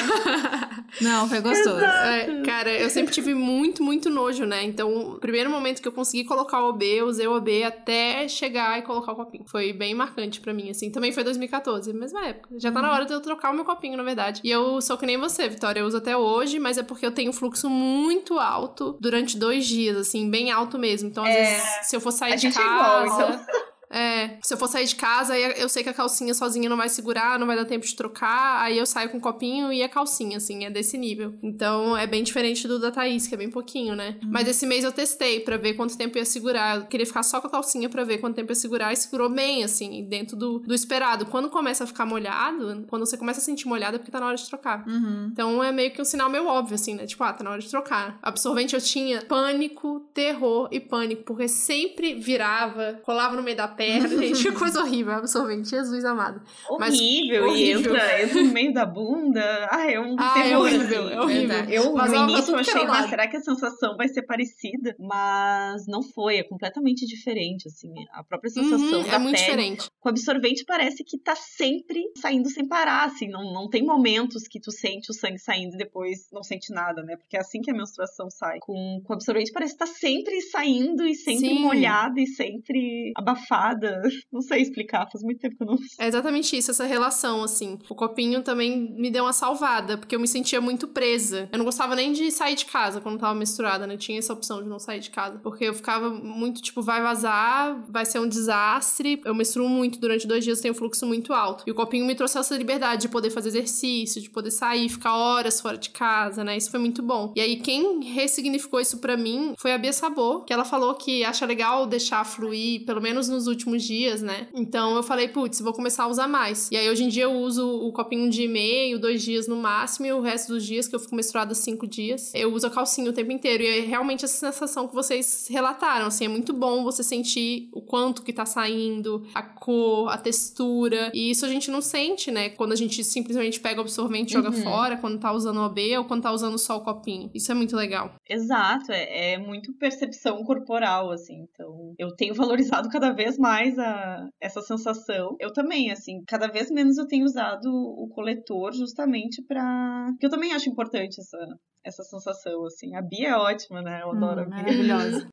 Não, foi gostoso. É, cara, eu sempre tive muito, muito nojo, né? Então, o primeiro momento que eu consegui colocar o OB, eu usei o OB até chegar e colocar o copinho. Foi bem marcante para mim, assim. Também foi 2014, mesma época. Já tá na uhum. hora de eu trocar o meu copinho, na verdade. E eu sou que nem você, Vitória. Eu uso até hoje, mas é porque eu tenho um fluxo muito alto durante dois dias, assim, bem alto mesmo. Então, às é... vezes, se eu for sair a de casa. É igual, então... É, se eu for sair de casa, eu sei que a calcinha sozinha não vai segurar, não vai dar tempo de trocar, aí eu saio com o copinho e a calcinha, assim, é desse nível. Então é bem diferente do da Thaís, que é bem pouquinho, né? Uhum. Mas esse mês eu testei para ver quanto tempo ia segurar. Eu queria ficar só com a calcinha para ver quanto tempo ia segurar e segurou bem, assim, dentro do, do esperado. Quando começa a ficar molhado, quando você começa a sentir molhado é porque tá na hora de trocar. Uhum. Então é meio que um sinal meio óbvio, assim, né? Tipo, ah, tá na hora de trocar. Absorvente eu tinha pânico, terror e pânico, porque sempre virava, colava no meio da perna, gente. Que coisa horrível, absorvente. Jesus amado. Horrível, Mas, e entra, entra no meio da bunda. Ah, é um ah, é horrível, assim. é horrível. Eu, Mas no início, eu achei, mas será que a sensação vai ser parecida? Mas não foi, é completamente diferente, assim. A própria sensação uhum, da é muito pele. diferente. Com absorvente parece que tá sempre saindo sem parar, assim. Não, não tem momentos que tu sente o sangue saindo e depois não sente nada, né? Porque é assim que a menstruação sai. Com, com absorvente parece que tá sempre saindo e sempre Sim. molhada e sempre abafada. Não sei explicar, faz muito tempo que eu não. É exatamente isso, essa relação, assim. O copinho também me deu uma salvada, porque eu me sentia muito presa. Eu não gostava nem de sair de casa quando tava menstruada, né? Tinha essa opção de não sair de casa. Porque eu ficava muito, tipo, vai vazar, vai ser um desastre. Eu menstruo muito durante dois dias, tenho fluxo muito alto. E o copinho me trouxe essa liberdade de poder fazer exercício, de poder sair, ficar horas fora de casa, né? Isso foi muito bom. E aí, quem ressignificou isso para mim foi a Bia Sabor, que ela falou que acha legal deixar fluir, pelo menos nos últimos dias dias, né? Então eu falei, putz, vou começar a usar mais. E aí hoje em dia eu uso o copinho de meio, dois dias no máximo, e o resto dos dias, que eu fico menstruada cinco dias, eu uso a calcinha o tempo inteiro. E é realmente essa sensação que vocês relataram, assim, é muito bom você sentir o quanto que tá saindo, a cor, a textura. E isso a gente não sente, né? Quando a gente simplesmente pega o absorvente e joga uhum. fora, quando tá usando o OB ou quando tá usando só o copinho. Isso é muito legal. Exato, é, é muito percepção corporal, assim. Então, eu tenho valorizado cada vez mais a essa, sensação. Eu também, assim, cada vez menos eu tenho usado o coletor justamente para que eu também acho importante essa, essa sensação, assim. A Bia é ótima, né? Eu adoro hum, a Bia. Maravilhosa.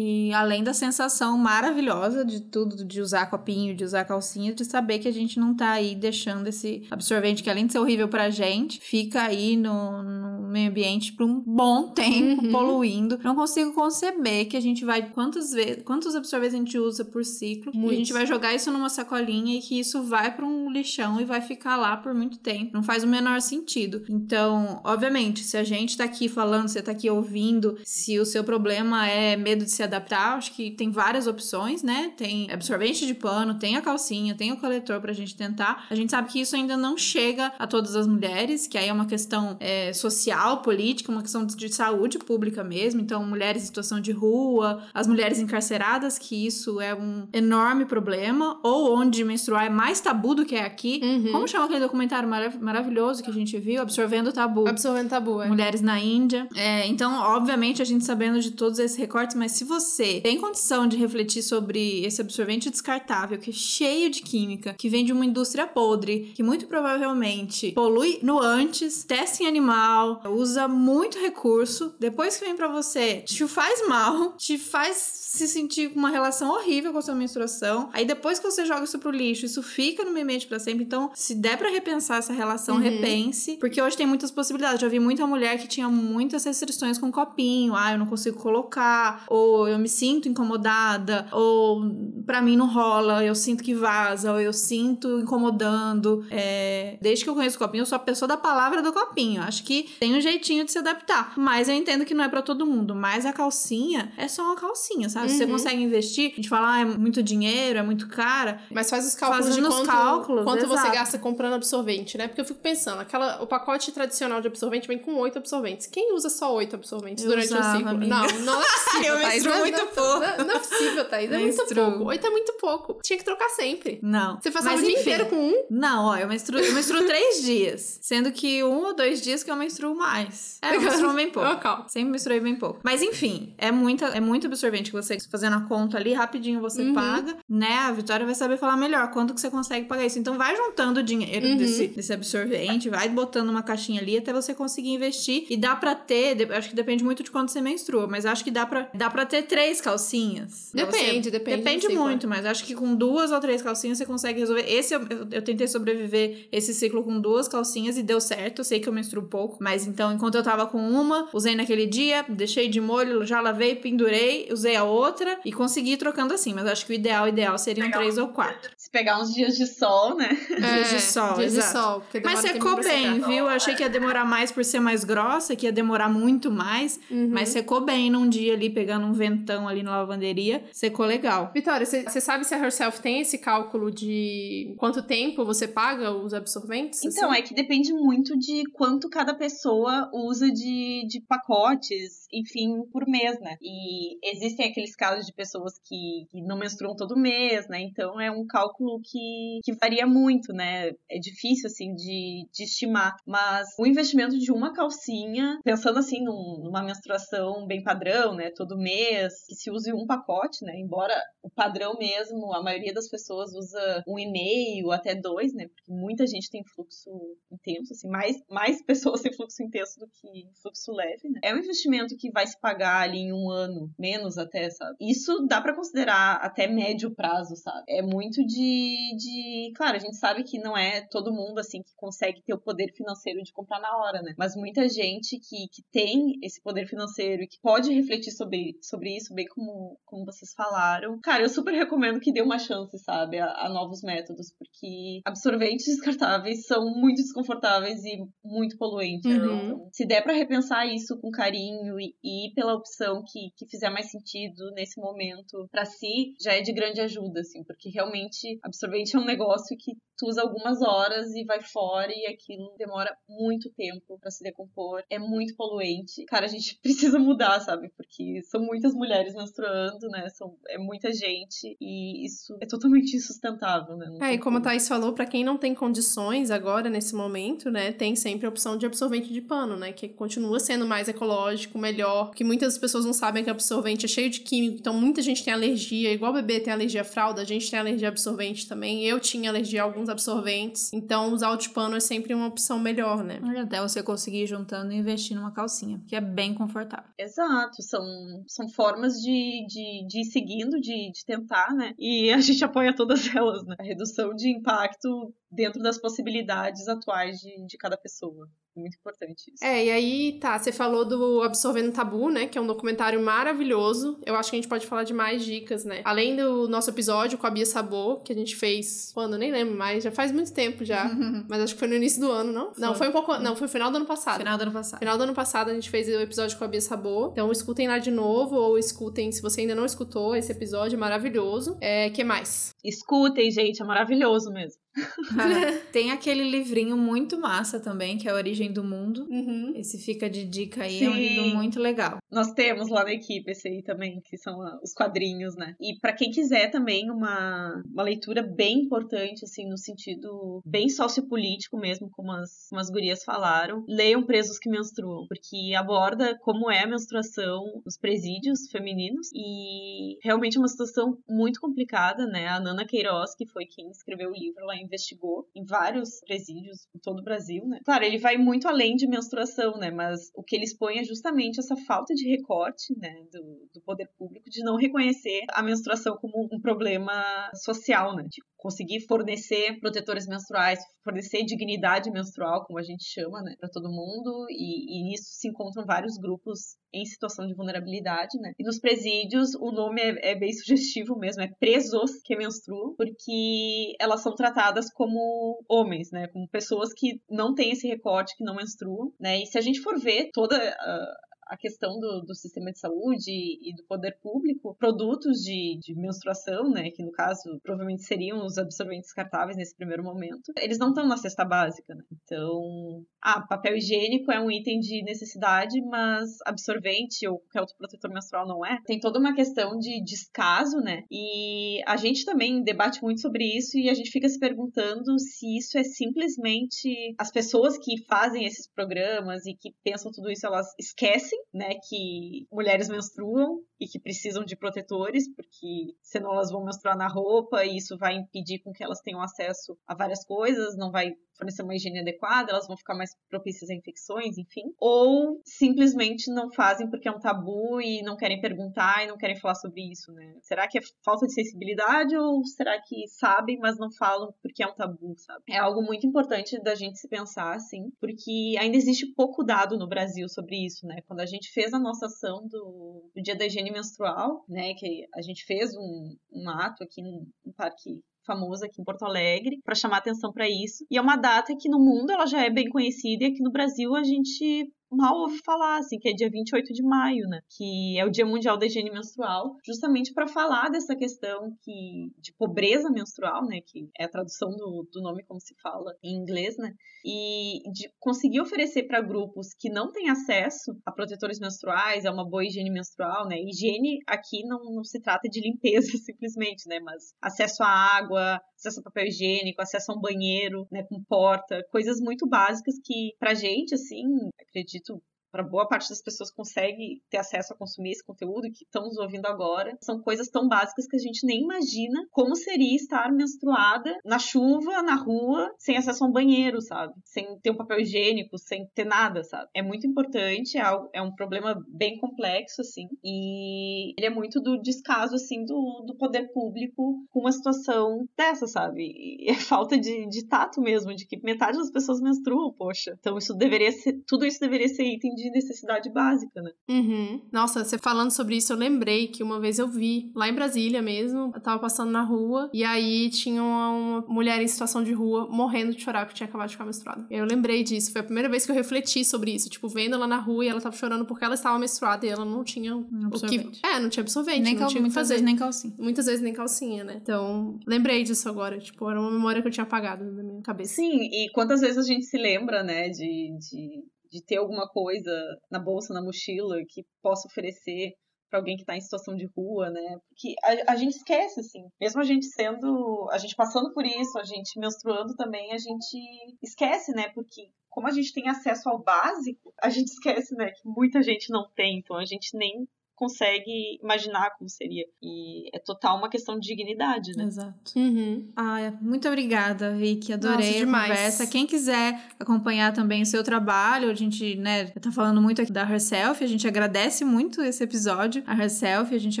E além da sensação maravilhosa de tudo, de usar copinho, de usar calcinha, de saber que a gente não tá aí deixando esse absorvente, que além de ser horrível pra gente, fica aí no, no meio ambiente por um bom tempo, uhum. poluindo. Não consigo conceber que a gente vai. Quantas vezes, quantos absorventes a gente usa por ciclo? Muito. E a gente vai jogar isso numa sacolinha e que isso vai para um lixão e vai ficar lá por muito tempo. Não faz o menor sentido. Então, obviamente, se a gente tá aqui falando, você tá aqui ouvindo, se o seu problema é medo de se adaptar, acho que tem várias opções, né? Tem absorvente de pano, tem a calcinha, tem o coletor pra gente tentar. A gente sabe que isso ainda não chega a todas as mulheres, que aí é uma questão é, social, política, uma questão de saúde pública mesmo. Então, mulheres em situação de rua, as mulheres encarceradas, que isso é um enorme problema, ou onde menstruar é mais tabu do que é aqui. Uhum. Como chama aquele documentário marav maravilhoso que a gente viu? Absorvendo o Tabu. Absorvendo o Tabu, é. Mulheres na Índia. É, então, obviamente, a gente sabendo de todos esses recortes, mas se você tem condição de refletir sobre esse absorvente descartável, que é cheio de química, que vem de uma indústria podre, que muito provavelmente polui no antes, testa em animal, usa muito recurso, depois que vem para você, te faz mal, te faz se sentir com uma relação horrível com a sua menstruação. Aí depois que você joga isso pro lixo, isso fica no meio ambiente pra sempre. Então, se der para repensar essa relação, uhum. repense. Porque hoje tem muitas possibilidades. Já vi muita mulher que tinha muitas restrições com copinho. Ah, eu não consigo colocar. Ou eu me sinto incomodada. Ou para mim não rola. Eu sinto que vaza. Ou eu sinto incomodando. É... Desde que eu conheço o copinho, eu sou a pessoa da palavra do copinho. Acho que tem um jeitinho de se adaptar. Mas eu entendo que não é para todo mundo. Mas a calcinha é só uma calcinha, sabe? Uhum. Você consegue investir. A gente fala, ah, é muito dinheiro, é muito cara. Mas faz os cálculos Fazendo de quanto, cálculos, quanto você gasta comprando absorvente, né? Porque eu fico pensando, aquela, o pacote tradicional de absorvente vem com oito absorventes. Quem usa só oito absorventes eu durante usava, o ciclo? Amiga. Não, não é possível, eu Não, é muito não, pouco. Não, não, é possível, Thaís. É muito pouco. Oito é muito pouco. Tinha que trocar sempre. Não. Você passava o dia inteiro com um? Não, ó, eu menstruo, eu menstruo três dias. Sendo que um ou dois dias que eu menstruo mais. É, eu menstruo bem pouco. Sempre menstruei bem pouco. Mas enfim, é, muita, é muito absorvente que você fazendo a conta ali, rapidinho você uhum. paga, né? A Vitória vai saber falar melhor quanto que você consegue pagar isso. Então vai juntando o dinheiro uhum. desse, desse absorvente, vai botando uma caixinha ali até você conseguir investir. E dá pra ter, acho que depende muito de quando você menstrua, mas acho que dá pra, dá pra ter três calcinhas. Depende, você, depende. Depende muito, mas acho que com duas ou três calcinhas você consegue resolver. Esse eu, eu, eu, tentei sobreviver esse ciclo com duas calcinhas e deu certo. Eu sei que eu menstruo pouco, mas então enquanto eu tava com uma, usei naquele dia, deixei de molho, já lavei, pendurei, usei a outra e consegui ir trocando assim. Mas acho que o ideal, ideal seriam três ou quatro. Se pegar uns dias de sol, né? É, dias de sol, dias exato. de sol. Mas secou bem, viu? Eu achei que ia demorar mais por ser mais grossa, que ia demorar muito mais. Uhum. Mas secou bem num dia ali, pegando um ventão ali na lavanderia. Secou legal. Vitória, você sabe se a Herself tem esse cálculo de quanto tempo você paga os absorventes? Então, assim? é que depende muito de quanto cada pessoa usa de, de pacotes, enfim, por mês, né? E existem aqueles casos de pessoas que, que não menstruam todo mês, né? Então é um cálculo que, que varia muito, né? É difícil, assim, de, de estimar. Mas o investimento de uma calcinha, pensando assim num, numa menstruação bem padrão, né? Todo mês, que se use um pacote, né? Embora o padrão mesmo, a maioria das pessoas usa um e meio até dois, né? Porque muita gente tem fluxo intenso, assim, mais, mais pessoas têm fluxo intenso do que fluxo leve, né? É um investimento que vai se pagar ali em um ano, menos até, sabe? Isso dá para considerar até médio prazo, sabe? É muito de, de. Claro, a gente sabe que não é todo mundo assim que consegue ter o poder financeiro de comprar na hora, né? Mas muita gente que, que tem esse poder financeiro e que pode refletir sobre, sobre isso, bem como, como vocês falaram. Cara, eu super recomendo que dê uma chance, sabe, a, a novos métodos, porque absorventes descartáveis são muito desconfortáveis e muito poluentes. Né? Uhum. Então, se der para repensar isso com carinho e, e ir pela opção que, que fizer mais sentido nesse momento para si, já é de grande ajuda, assim, porque realmente absorvente é um negócio que tu usa algumas horas e vai fora e aquilo demora muito tempo para se decompor, é muito poluente. Cara, a gente precisa mudar, sabe? Porque são muitas mulheres menstruando, né? São, é muita gente e isso é totalmente insustentável, né? Não é, e como a Thais falou, para quem não tem condições agora, nesse momento, né, tem sempre a opção de absorvente de pano, né? Que continua sendo mais ecológico, melhor, que muitas pessoas não sabem que absorvente é cheio de químico, então muita gente tem alergia, igual o bebê tem alergia à fralda, a gente tem alergia a absorvente também. Eu tinha alergia a alguns alguns absorventes. Então, usar o de pano é sempre uma opção melhor, né? Até você conseguir ir juntando e investir numa calcinha, que é bem confortável. Exato, são, são formas de, de, de ir seguindo, de, de tentar, né? E a gente apoia todas elas, né? A redução de impacto dentro das possibilidades atuais de, de cada pessoa. Muito importante isso. É, e aí, tá, você falou do Absorvendo Tabu, né? Que é um documentário maravilhoso. Eu acho que a gente pode falar de mais dicas, né? Além do nosso episódio com a Bia Sabor, que a gente fez quando? Eu nem lembro mais, já faz muito tempo já. mas acho que foi no início do ano, não? Foi. Não, foi um pouco. Não, foi final do ano passado. Final do ano passado. Final do ano passado a gente fez o episódio com a Bia Sabor. Então escutem lá de novo, ou escutem, se você ainda não escutou esse episódio, é maravilhoso. É, que mais? Escutem, gente, é maravilhoso mesmo. Tem aquele livrinho muito massa também, que é A Origem do Mundo. Uhum. Esse fica de dica aí, Sim. é um livro muito legal. Nós temos lá na equipe esse aí também, que são os quadrinhos, né? E pra quem quiser também uma, uma leitura bem importante, assim, no sentido bem sociopolítico mesmo, como as, como as gurias falaram, leiam Presos que Menstruam, porque aborda como é a menstruação nos presídios femininos e realmente é uma situação muito complicada, né? A Nana Queiroz, que foi quem escreveu o livro, ela investigou em vários presídios em todo o Brasil, né? Claro, ele vai muito além de menstruação, né? Mas o que ele expõe é justamente essa falta de recorte, né? Do, do poder público de não reconhecer a menstruação como um problema social, né? Conseguir fornecer protetores menstruais, fornecer dignidade menstrual, como a gente chama, né, para todo mundo, e, e, nisso se encontram vários grupos em situação de vulnerabilidade, né. E nos presídios, o nome é, é bem sugestivo mesmo, é presos que menstruam, porque elas são tratadas como homens, né, como pessoas que não têm esse recorte, que não menstruam, né, e se a gente for ver toda a a questão do, do, sistema de saúde e do poder público, produtos de, de, menstruação, né, que no caso provavelmente seriam os absorventes descartáveis nesse primeiro momento, eles não estão na cesta básica, né? Então, ah, papel higiênico é um item de necessidade, mas absorvente ou qualquer outro protetor menstrual não é. Tem toda uma questão de descaso, né? E a gente também debate muito sobre isso e a gente fica se perguntando se isso é simplesmente as pessoas que fazem esses programas e que pensam tudo isso, elas esquecem né, que mulheres menstruam e que precisam de protetores, porque senão elas vão menstruar na roupa e isso vai impedir com que elas tenham acesso a várias coisas, não vai fornecer uma higiene adequada, elas vão ficar mais propícias a infecções, enfim. Ou simplesmente não fazem porque é um tabu e não querem perguntar e não querem falar sobre isso, né? Será que é falta de sensibilidade ou será que sabem, mas não falam porque é um tabu, sabe? É algo muito importante da gente se pensar, assim, porque ainda existe pouco dado no Brasil sobre isso, né? Quando a gente fez a nossa ação do, do Dia da Higiene Menstrual, né, que a gente fez um, um ato aqui no, no Parque famoso aqui em Porto Alegre para chamar atenção para isso. E é uma data que no mundo ela já é bem conhecida e aqui no Brasil a gente mal ouve falar, assim, que é dia 28 de maio, né? Que é o Dia Mundial da Higiene Menstrual, justamente para falar dessa questão que de pobreza menstrual, né? Que é a tradução do, do nome como se fala em inglês, né? E de conseguir oferecer para grupos que não têm acesso a protetores menstruais, a uma boa higiene menstrual, né? Higiene aqui não, não se trata de limpeza simplesmente, né? Mas acesso à água, acesso a papel higiênico, acesso a um banheiro, né, com porta, coisas muito básicas que pra gente, assim, acredito c'est tout. Para boa parte das pessoas consegue ter acesso a consumir esse conteúdo que estão nos ouvindo agora. São coisas tão básicas que a gente nem imagina como seria estar menstruada na chuva, na rua, sem acesso a um banheiro, sabe? Sem ter um papel higiênico, sem ter nada, sabe? É muito importante, é, algo, é um problema bem complexo, assim, e ele é muito do descaso, assim, do, do poder público com uma situação dessa, sabe? E é falta de, de tato mesmo, de que metade das pessoas menstruam, poxa. Então isso deveria ser, tudo isso deveria ser item de necessidade básica, né? Uhum. Nossa, você falando sobre isso, eu lembrei que uma vez eu vi, lá em Brasília mesmo, eu tava passando na rua, e aí tinha uma, uma mulher em situação de rua morrendo de chorar porque tinha acabado de ficar menstruada. Eu lembrei disso, foi a primeira vez que eu refleti sobre isso, tipo, vendo ela na rua e ela tava chorando porque ela estava menstruada e ela não tinha o que... É, não tinha absorvente, nem não cal... tinha que muitas fazer. vezes nem calcinha. Muitas vezes nem calcinha, né? Então, lembrei disso agora, tipo, era uma memória que eu tinha apagado na minha cabeça. Sim, e quantas vezes a gente se lembra, né, de, de de ter alguma coisa na bolsa, na mochila que possa oferecer para alguém que está em situação de rua, né? Porque a, a, gente esquece, assim. Mesmo a gente sendo, a gente passando por isso, a gente menstruando também, a gente esquece, né? Porque como a gente tem acesso ao básico, a gente esquece, né? Que muita gente não tem, então a gente nem consegue imaginar como seria. E é total uma questão de dignidade, né? Exato. Uhum. Ah, muito obrigada, Vicky. Adorei Nossa, a demais. conversa. Quem quiser acompanhar também o seu trabalho, a gente, né, tá falando muito aqui da Herself, a gente agradece muito esse episódio. A Herself, a gente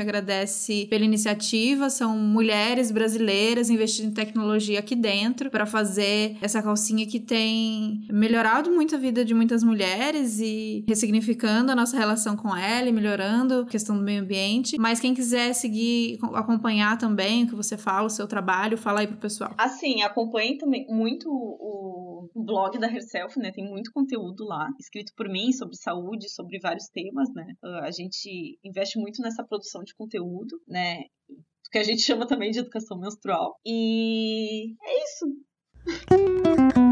agradece pela iniciativa, são mulheres brasileiras investindo em tecnologia aqui dentro para fazer essa calcinha que tem melhorado muito a vida de muitas mulheres e ressignificando a nossa relação com ela e melhorando questão do meio ambiente. Mas quem quiser seguir, acompanhar também o que você fala, o seu trabalho, fala aí pro pessoal. Assim, acompanhe também muito o blog da Herself, né? Tem muito conteúdo lá, escrito por mim sobre saúde, sobre vários temas, né? Ah, a gente investe muito nessa produção de conteúdo, né? Que a gente chama também de educação menstrual. E é isso.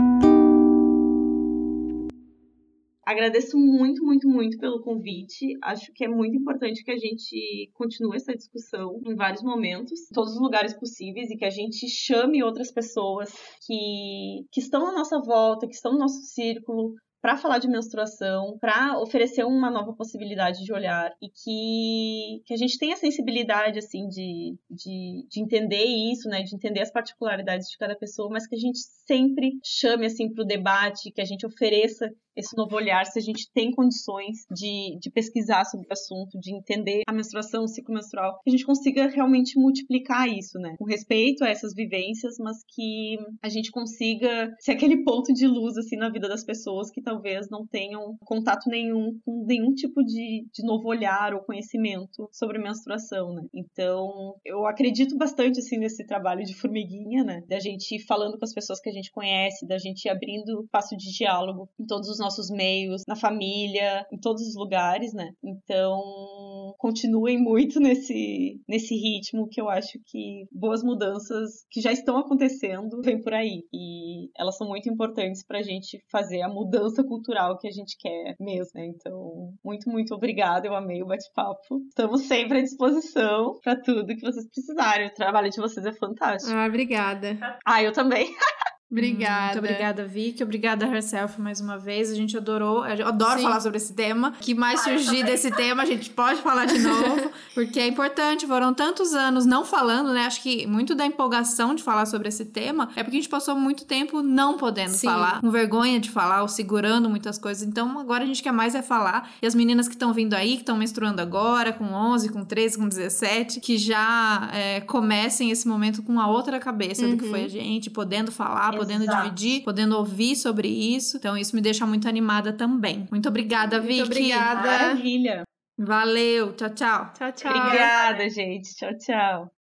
Agradeço muito, muito, muito pelo convite. Acho que é muito importante que a gente continue essa discussão em vários momentos, em todos os lugares possíveis, e que a gente chame outras pessoas que, que estão à nossa volta, que estão no nosso círculo, para falar de menstruação, para oferecer uma nova possibilidade de olhar e que, que a gente tenha sensibilidade assim de, de, de entender isso, né, de entender as particularidades de cada pessoa, mas que a gente sempre chame assim para o debate, que a gente ofereça esse novo olhar, se a gente tem condições de, de pesquisar sobre o assunto, de entender a menstruação, o ciclo menstrual, que a gente consiga realmente multiplicar isso, né? Com respeito a essas vivências, mas que a gente consiga ser aquele ponto de luz, assim, na vida das pessoas que talvez não tenham contato nenhum com nenhum tipo de, de novo olhar ou conhecimento sobre menstruação, né? Então, eu acredito bastante, assim, nesse trabalho de formiguinha, né? Da gente falando com as pessoas que a gente conhece, da gente abrindo espaço de diálogo em todos os nossos meios, na família, em todos os lugares, né? Então, continuem muito nesse, nesse ritmo que eu acho que boas mudanças que já estão acontecendo vêm por aí. E elas são muito importantes para a gente fazer a mudança cultural que a gente quer mesmo, né? Então, muito, muito obrigada. Eu amei o bate-papo. Estamos sempre à disposição para tudo que vocês precisarem. O trabalho de vocês é fantástico. Ah, obrigada. Ah, eu também. Obrigada. Muito obrigada, Vicky. Obrigada, Herself, mais uma vez. A gente adorou. Eu adoro Sim. falar sobre esse tema. Que mais surgir desse tema, a gente pode falar de novo, porque é importante. Foram tantos anos não falando, né? Acho que muito da empolgação de falar sobre esse tema é porque a gente passou muito tempo não podendo Sim. falar, com vergonha de falar ou segurando muitas coisas. Então, agora a gente quer mais é falar. E as meninas que estão vindo aí, que estão menstruando agora, com 11, com 13, com 17, que já é, comecem esse momento com a outra cabeça uhum. do que foi a gente, podendo falar, podendo Exato. dividir, podendo ouvir sobre isso. Então, isso me deixa muito animada também. Muito obrigada, Vicky. Muito obrigada. Maravilha. Valeu. Tchau, tchau. Tchau, tchau. Obrigada, gente. Tchau, tchau.